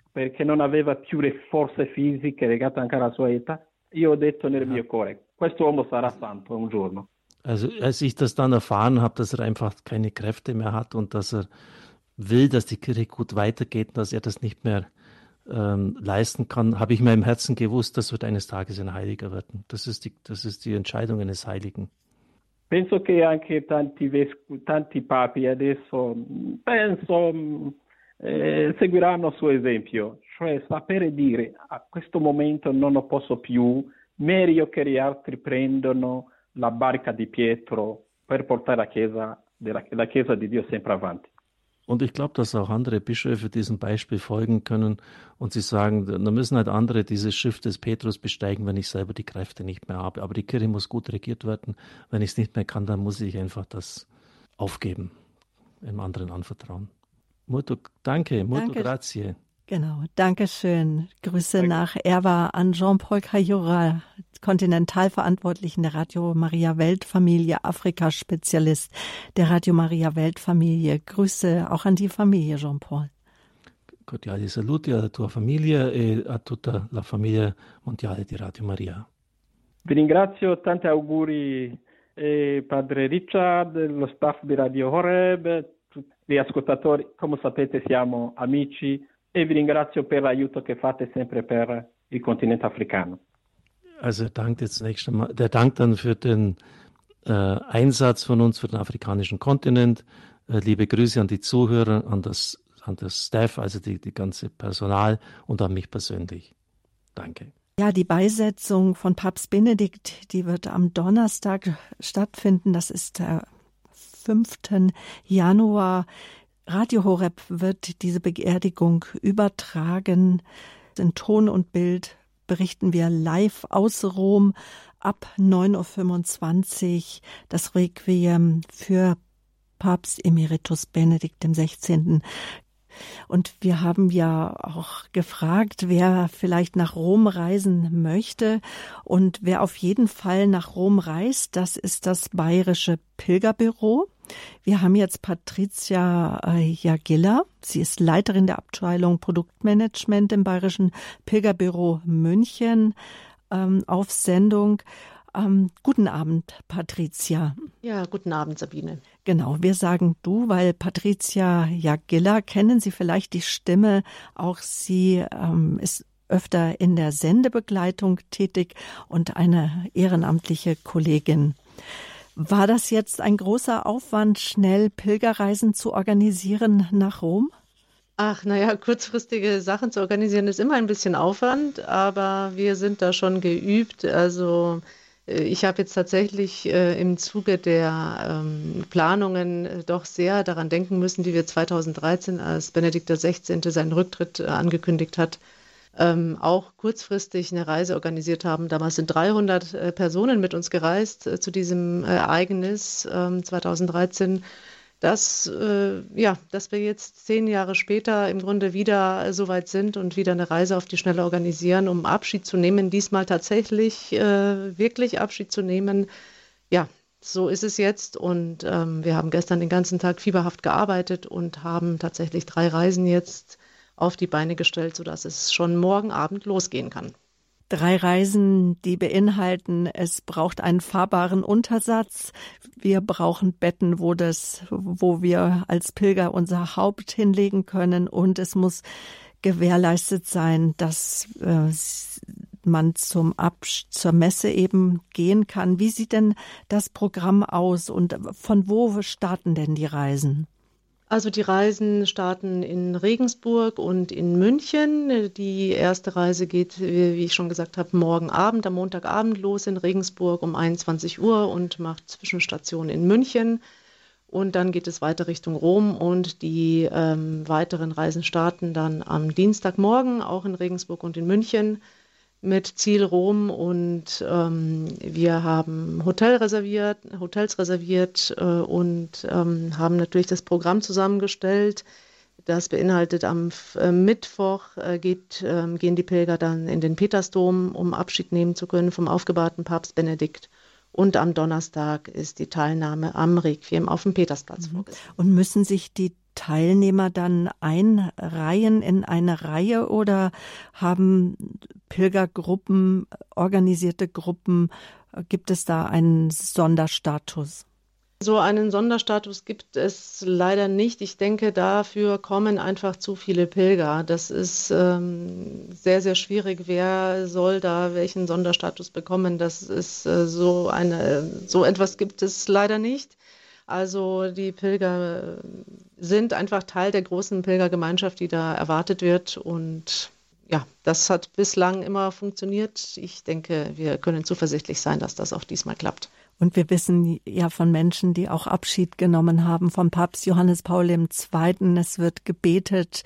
perché non aveva più le forze fisiche legate anche alla sua età, io ho detto nel mio cuore, questo uomo sarà santo un giorno. Also als ich das dann erfahren habe, dass er einfach keine Kräfte mehr hat und dass er will, dass die Kirche gut weitergeht, dass er das nicht mehr ähm, leisten kann, habe ich mir im Herzen gewusst, das wird eines Tages ein Heiliger werden. Das ist die, das ist die Entscheidung eines Heiligen. Penso che anche tanti, tanti papi adesso penso, eh, seguiranno il suo esempio, cioè sapere dire a questo momento non lo posso più, meglio che gli altri prendano la barca di Pietro per portare la Chiesa, della, la Chiesa di Dio sempre avanti. Und ich glaube, dass auch andere Bischöfe diesem Beispiel folgen können und sie sagen, da müssen halt andere dieses Schiff des Petrus besteigen, wenn ich selber die Kräfte nicht mehr habe. Aber die Kirche muss gut regiert werden. Wenn ich es nicht mehr kann, dann muss ich einfach das aufgeben, einem anderen anvertrauen. Molto, danke, molto danke. grazie. Genau, Dankeschön. Grüße Danke. nach Erwa an Jean-Paul Cayura, Kontinentalverantwortlichen der Radio Maria Weltfamilie, Afrika-Spezialist der Radio Maria Weltfamilie. Grüße auch an die Familie, Jean-Paul. Cordiali saluti alla tua famiglia e a tutta la famiglia mondiale di Radio Maria. Vi ringrazio, tanti auguri eh, Padre Richard, lo staff di Radio Horeb, tutti gli ascoltatori. Come sapete siamo amici e vi ringrazio per l'aiuto che fate sempre per il continente africano. Also dankt jetzt zunächst einmal, der Dank dann für den äh, Einsatz von uns für den afrikanischen Kontinent. Äh, liebe Grüße an die Zuhörer, an das, an das Staff, also die, die ganze Personal und an mich persönlich. Danke. Ja, die Beisetzung von Papst Benedikt, die wird am Donnerstag stattfinden. Das ist der 5. Januar. Radio Horeb wird diese Beerdigung übertragen. In Ton und Bild berichten wir live aus Rom ab 9.25 Uhr das Requiem für Papst Emeritus Benedikt XVI. Und wir haben ja auch gefragt, wer vielleicht nach Rom reisen möchte. Und wer auf jeden Fall nach Rom reist, das ist das Bayerische Pilgerbüro. Wir haben jetzt Patricia äh, Jagilla. Sie ist Leiterin der Abteilung Produktmanagement im Bayerischen Pilgerbüro München ähm, auf Sendung. Ähm, guten Abend, Patricia. Ja, guten Abend, Sabine. Genau, wir sagen du, weil Patricia Jagilla kennen Sie vielleicht die Stimme. Auch sie ähm, ist öfter in der Sendebegleitung tätig und eine ehrenamtliche Kollegin. War das jetzt ein großer Aufwand, schnell Pilgerreisen zu organisieren nach Rom? Ach, naja, kurzfristige Sachen zu organisieren ist immer ein bisschen Aufwand, aber wir sind da schon geübt. Also Äh, ich habe jetzt tatsächlich äh, im Zuge der ähm, Planungen äh, doch sehr daran denken müssen, wie wir 2013, als Benedikt XVI. seinen Rücktritt äh, angekündigt hat, ähm, auch kurzfristig eine Reise organisiert haben. Damals sind 300 äh, Personen mit uns gereist äh, zu diesem Ereignis 2013 ähm, dass, äh, ja, dass wir jetzt zehn Jahre später im Grunde wieder so weit sind und wieder eine Reise auf die Schnelle organisieren, um Abschied zu nehmen, diesmal tatsächlich äh, wirklich Abschied zu nehmen. Ja, so ist es jetzt und ähm, wir haben gestern den ganzen Tag fieberhaft gearbeitet und haben tatsächlich drei Reisen jetzt auf die Beine gestellt, sodass es schon morgen Abend losgehen kann. Drei Reisen, die beinhalten, es braucht einen fahrbaren Untersatz. Wir brauchen Betten, wo das, wo wir als Pilger unser Haupt hinlegen können. Und es muss gewährleistet sein, dass äh, man zum Absch zur Messe eben gehen kann. Wie sieht denn das Programm aus und von wo starten denn die Reisen? Also die Reisen starten in Regensburg und in München. Die erste Reise geht, wie ich schon gesagt habe, morgen Abend, am Montagabend los in Regensburg um 21 Uhr und macht Zwischenstation in München. Und dann geht es weiter Richtung Rom und die ähm, weiteren Reisen starten dann am Dienstagmorgen auch in Regensburg und in München mit Ziel Rom und ähm, wir haben Hotel reserviert, Hotels reserviert äh, und ähm, haben natürlich das Programm zusammengestellt. Das beinhaltet am äh, Mittwoch äh, geht, ähm, gehen die Pilger dann in den Petersdom, um Abschied nehmen zu können vom aufgebahrten Papst Benedikt. Und am Donnerstag ist die Teilnahme am Requiem auf dem Petersplatz mhm. vorgesehen. Und müssen sich die Teilnehmer dann einreihen in eine Reihe oder haben Pilgergruppen, organisierte Gruppen, gibt es da einen Sonderstatus? So einen Sonderstatus gibt es leider nicht. Ich denke, dafür kommen einfach zu viele Pilger. Das ist ähm, sehr, sehr schwierig. Wer soll da welchen Sonderstatus bekommen? Das ist äh, so eine, so etwas gibt es leider nicht. Also die Pilger sind einfach Teil der großen Pilgergemeinschaft, die da erwartet wird. Und ja, das hat bislang immer funktioniert. Ich denke, wir können zuversichtlich sein, dass das auch diesmal klappt. Und wir wissen ja von Menschen, die auch Abschied genommen haben vom Papst Johannes Paul II. Es wird gebetet,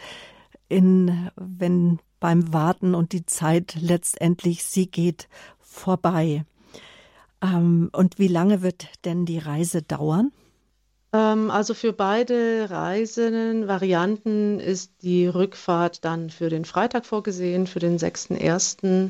in, wenn beim Warten und die Zeit letztendlich sie geht vorbei. Ähm, und wie lange wird denn die Reise dauern? Ähm, also für beide Reisenden-Varianten ist die Rückfahrt dann für den Freitag vorgesehen, für den 6.1.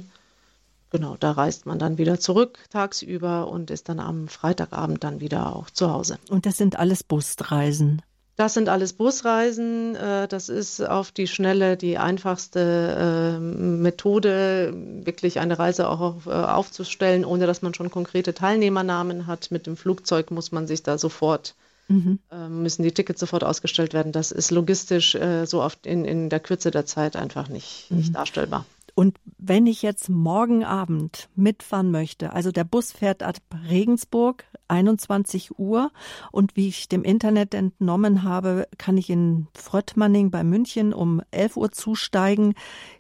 Genau, da reist man dann wieder zurück tagsüber und ist dann am Freitagabend dann wieder auch zu Hause. Und das sind alles Busreisen? Das sind alles Busreisen. Äh, das ist auf die Schnelle die einfachste ähm, Methode, wirklich eine Reise auch äh, aufzustellen, ohne dass man schon konkrete Teilnehmernamen hat. Mit dem Flugzeug muss man sich da sofort mhm. Ähm, müssen die Tickets sofort ausgestellt werden. Das ist logistisch äh, so oft in, in der Kürze der Zeit einfach nicht, mhm. nicht darstellbar. Und wenn ich jetzt morgen Abend mitfahren möchte, also der Bus fährt ab Regensburg 21 Uhr und wie ich dem Internet entnommen habe, kann ich in Fröttmanning bei München um 11 Uhr zusteigen.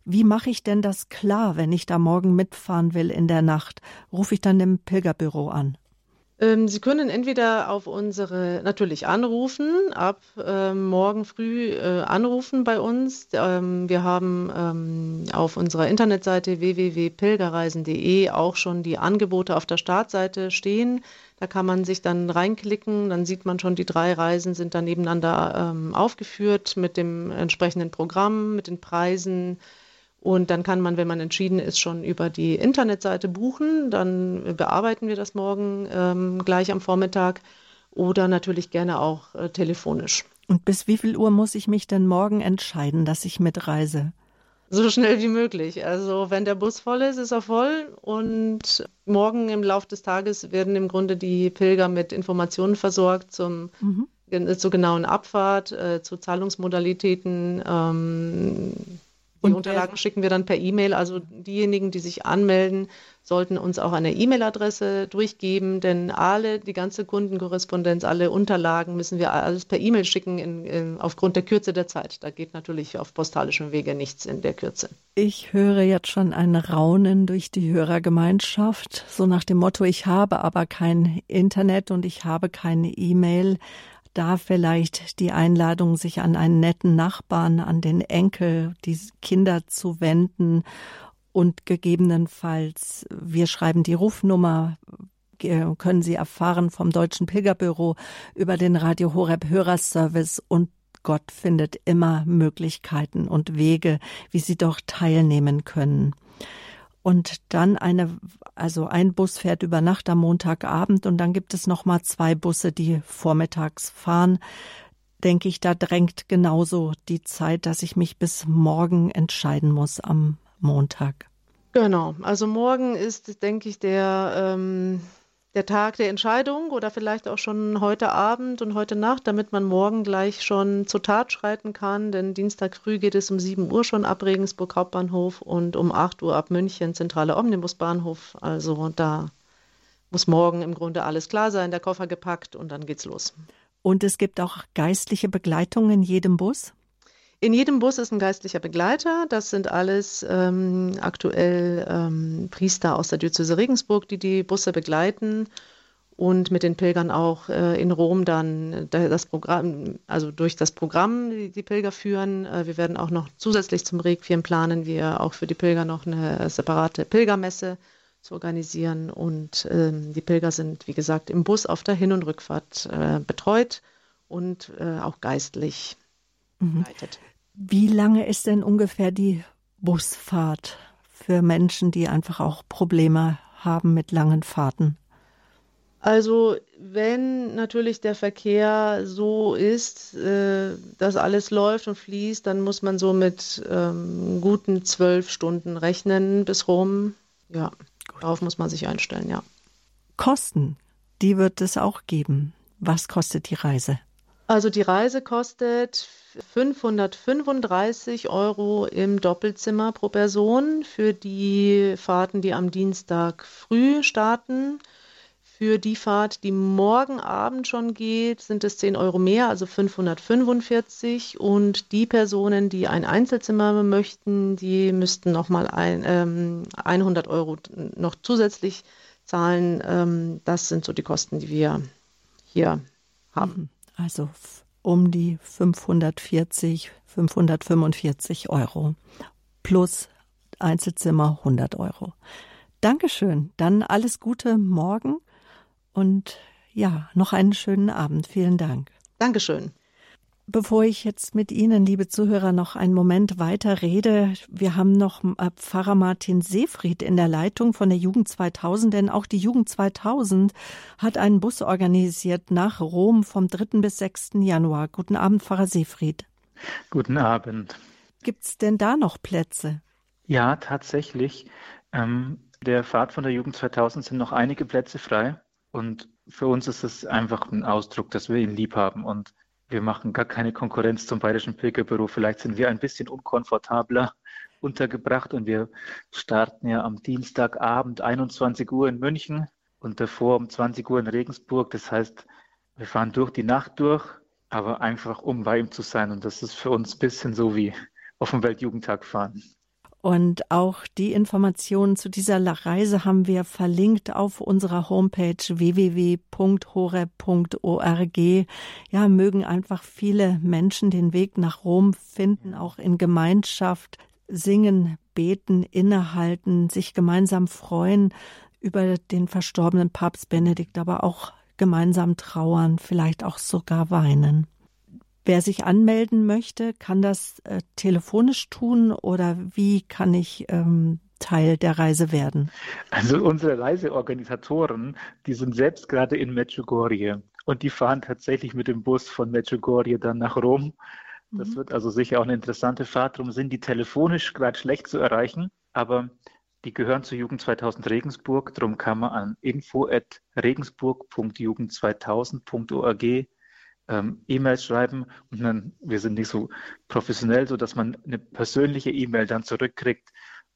Wie mache ich denn das klar, wenn ich da morgen mitfahren will in der Nacht? Rufe ich dann im Pilgerbüro an? Ähm, Sie können entweder auf unsere, natürlich anrufen, ab äh, morgen früh äh, anrufen bei uns. Ähm, wir haben ähm, auf unserer Internetseite www.pilgerreisen.de auch schon die Angebote auf der Startseite stehen. Da kann man sich dann reinklicken, dann sieht man schon, die drei Reisen sind dann nebeneinander ähm, aufgeführt mit dem entsprechenden Programm, mit den Preisen, und dann kann man, wenn man entschieden ist, schon über die Internetseite buchen. Dann bearbeiten wir das morgen ähm, gleich am Vormittag oder natürlich gerne auch äh, telefonisch. Und bis wie viel Uhr muss ich mich denn morgen entscheiden, dass ich mitreise? So schnell wie möglich. Also wenn der Bus voll ist, ist er voll. Und morgen im Laufe des Tages werden im Grunde die Pilger mit Informationen versorgt zum, mhm. zur genauen Abfahrt, äh, zu Zahlungsmodalitäten. Ähm, Die Unterlagen schicken wir dann per E-Mail. Also diejenigen, die sich anmelden, sollten uns auch eine E-Mail-Adresse durchgeben, denn alle, die ganze Kundenkorrespondenz, alle Unterlagen müssen wir alles per E-Mail schicken in, in, aufgrund der Kürze der Zeit. Da geht natürlich auf postalischem Wege nichts in der Kürze. Ich höre jetzt schon ein Raunen durch die Hörergemeinschaft, so nach dem Motto, ich habe aber kein Internet und ich habe keine E-Mail da vielleicht die Einladung, sich an einen netten Nachbarn, an den Enkel, die Kinder zu wenden und gegebenenfalls, wir schreiben die Rufnummer, können Sie erfahren vom Deutschen Pilgerbüro über den Radio Horeb Hörerservice und Gott findet immer Möglichkeiten und Wege, wie Sie doch teilnehmen können. Und dann eine, also ein Bus fährt über Nacht am Montagabend und dann gibt es noch mal zwei Busse, die vormittags fahren. Denke ich, da drängt genauso die Zeit, dass ich mich bis morgen entscheiden muss am Montag. Genau, also morgen ist, denke ich, der, ähm, der Tag der Entscheidung oder vielleicht auch schon heute Abend und heute Nacht, damit man morgen gleich schon zur Tat schreiten kann. Denn Dienstag früh geht es um 7 Uhr schon ab Regensburg Hauptbahnhof und um 8 Uhr ab München Zentrale Omnibusbahnhof. Also da muss morgen im Grunde alles klar sein, der Koffer gepackt und dann geht's los. Und es gibt auch geistliche Begleitung in jedem Bus? In jedem Bus ist ein geistlicher Begleiter. Das sind alles ähm, aktuell ähm, Priester aus der Diözese Regensburg, die die Busse begleiten und mit den Pilgern auch äh, in Rom dann das Programm, also durch das Programm die, die Pilger führen. Äh, wir werden auch noch zusätzlich zum Requiem planen wir auch für die Pilger noch eine separate Pilgermesse zu organisieren und ähm, die Pilger sind, wie gesagt, im Bus auf der Hin- und Rückfahrt äh, betreut und äh, auch geistlich mhm. begleitet. Wie lange ist denn ungefähr die Busfahrt für Menschen, die einfach auch Probleme haben mit langen Fahrten? Also wenn natürlich der Verkehr so ist, äh, dass alles läuft und fließt, dann muss man so mit ähm, guten zwölf Stunden rechnen bis Rom. Ja, Gut. darauf muss man sich einstellen, ja. Kosten, die wird es auch geben. Was kostet die Reise? Also die Reise kostet 535 Euro im Doppelzimmer pro Person für die Fahrten, die am Dienstag früh starten. Für die Fahrt, die morgen Abend schon geht, sind es 10 Euro mehr, also 545. Und die Personen, die ein Einzelzimmer möchten, die müssten nochmal ein, ähm, 100 Euro noch zusätzlich zahlen. Ähm, das sind so die Kosten, die wir hier haben. Mhm. Also um die 540, 545 Euro plus Einzelzimmer 100 Euro. Dankeschön. Dann alles Gute morgen und ja, noch einen schönen Abend. Vielen Dank. Dankeschön. Bevor ich jetzt mit Ihnen, liebe Zuhörer, noch einen Moment weiter rede, wir haben noch äh, Pfarrer Martin Seefried in der Leitung von der Jugend 2000, denn auch die Jugend 2000 hat einen Bus organisiert nach Rom vom 3. bis 6. Januar. Guten Abend, Pfarrer Seefried. Guten Abend. Gibt's denn da noch Plätze? Ja, tatsächlich. Ähm, der Fahrt von der Jugend 2000 sind noch einige Plätze frei und für uns ist es einfach ein Ausdruck, dass wir ihn lieb haben und wir machen gar keine Konkurrenz zum Bayerischen Pilgerbüro. Vielleicht sind wir ein bisschen unkomfortabler untergebracht und wir starten ja am Dienstagabend 21 Uhr in München und davor um 20 Uhr in Regensburg. Das heißt, wir fahren durch die Nacht durch, aber einfach um bei ihm zu sein. Und das ist für uns ein bisschen so wie auf dem Weltjugendtag fahren. Und auch die Informationen zu dieser Reise haben wir verlinkt auf unserer Homepage www.hore.org. Ja, mögen einfach viele Menschen den Weg nach Rom finden, auch in Gemeinschaft singen, beten, innehalten, sich gemeinsam freuen über den verstorbenen Papst Benedikt, aber auch gemeinsam trauern, vielleicht auch sogar weinen. Wer sich anmelden möchte, kann das äh, telefonisch tun oder wie kann ich ähm, Teil der Reise werden? Also unsere Reiseorganisatoren, die sind selbst gerade in Medjugorje und die fahren tatsächlich mit dem Bus von Medjugorje dann nach Rom. Das mhm. wird also sicher auch eine interessante Fahrt. Darum sind die telefonisch gerade schlecht zu erreichen, aber die gehören zur Jugend 2000 Regensburg. Darum kann man an info@regensburg.jugend2000.org ähm, E-Mails schreiben und dann, wir sind nicht so professionell, so dass man eine persönliche E-Mail dann zurückkriegt,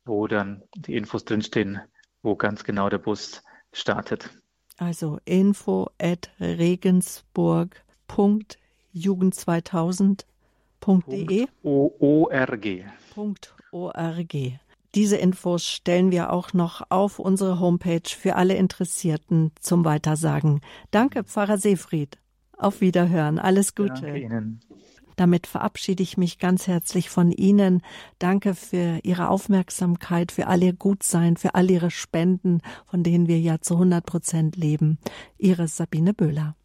wo dann die Infos drinstehen, wo ganz genau der Bus startet. Also info at regensburg.jugend2000.de org. .org. Diese Infos stellen wir auch noch auf unsere Homepage für alle Interessierten zum Weitersagen. Danke, Pfarrer Seefried. Auf Wiederhören. Alles Gute. Danke Ihnen. Damit verabschiede ich mich ganz herzlich von Ihnen. Danke für Ihre Aufmerksamkeit, für all Ihr Gutsein, für all Ihre Spenden, von denen wir ja zu 100 Prozent leben. Ihre Sabine Böhler.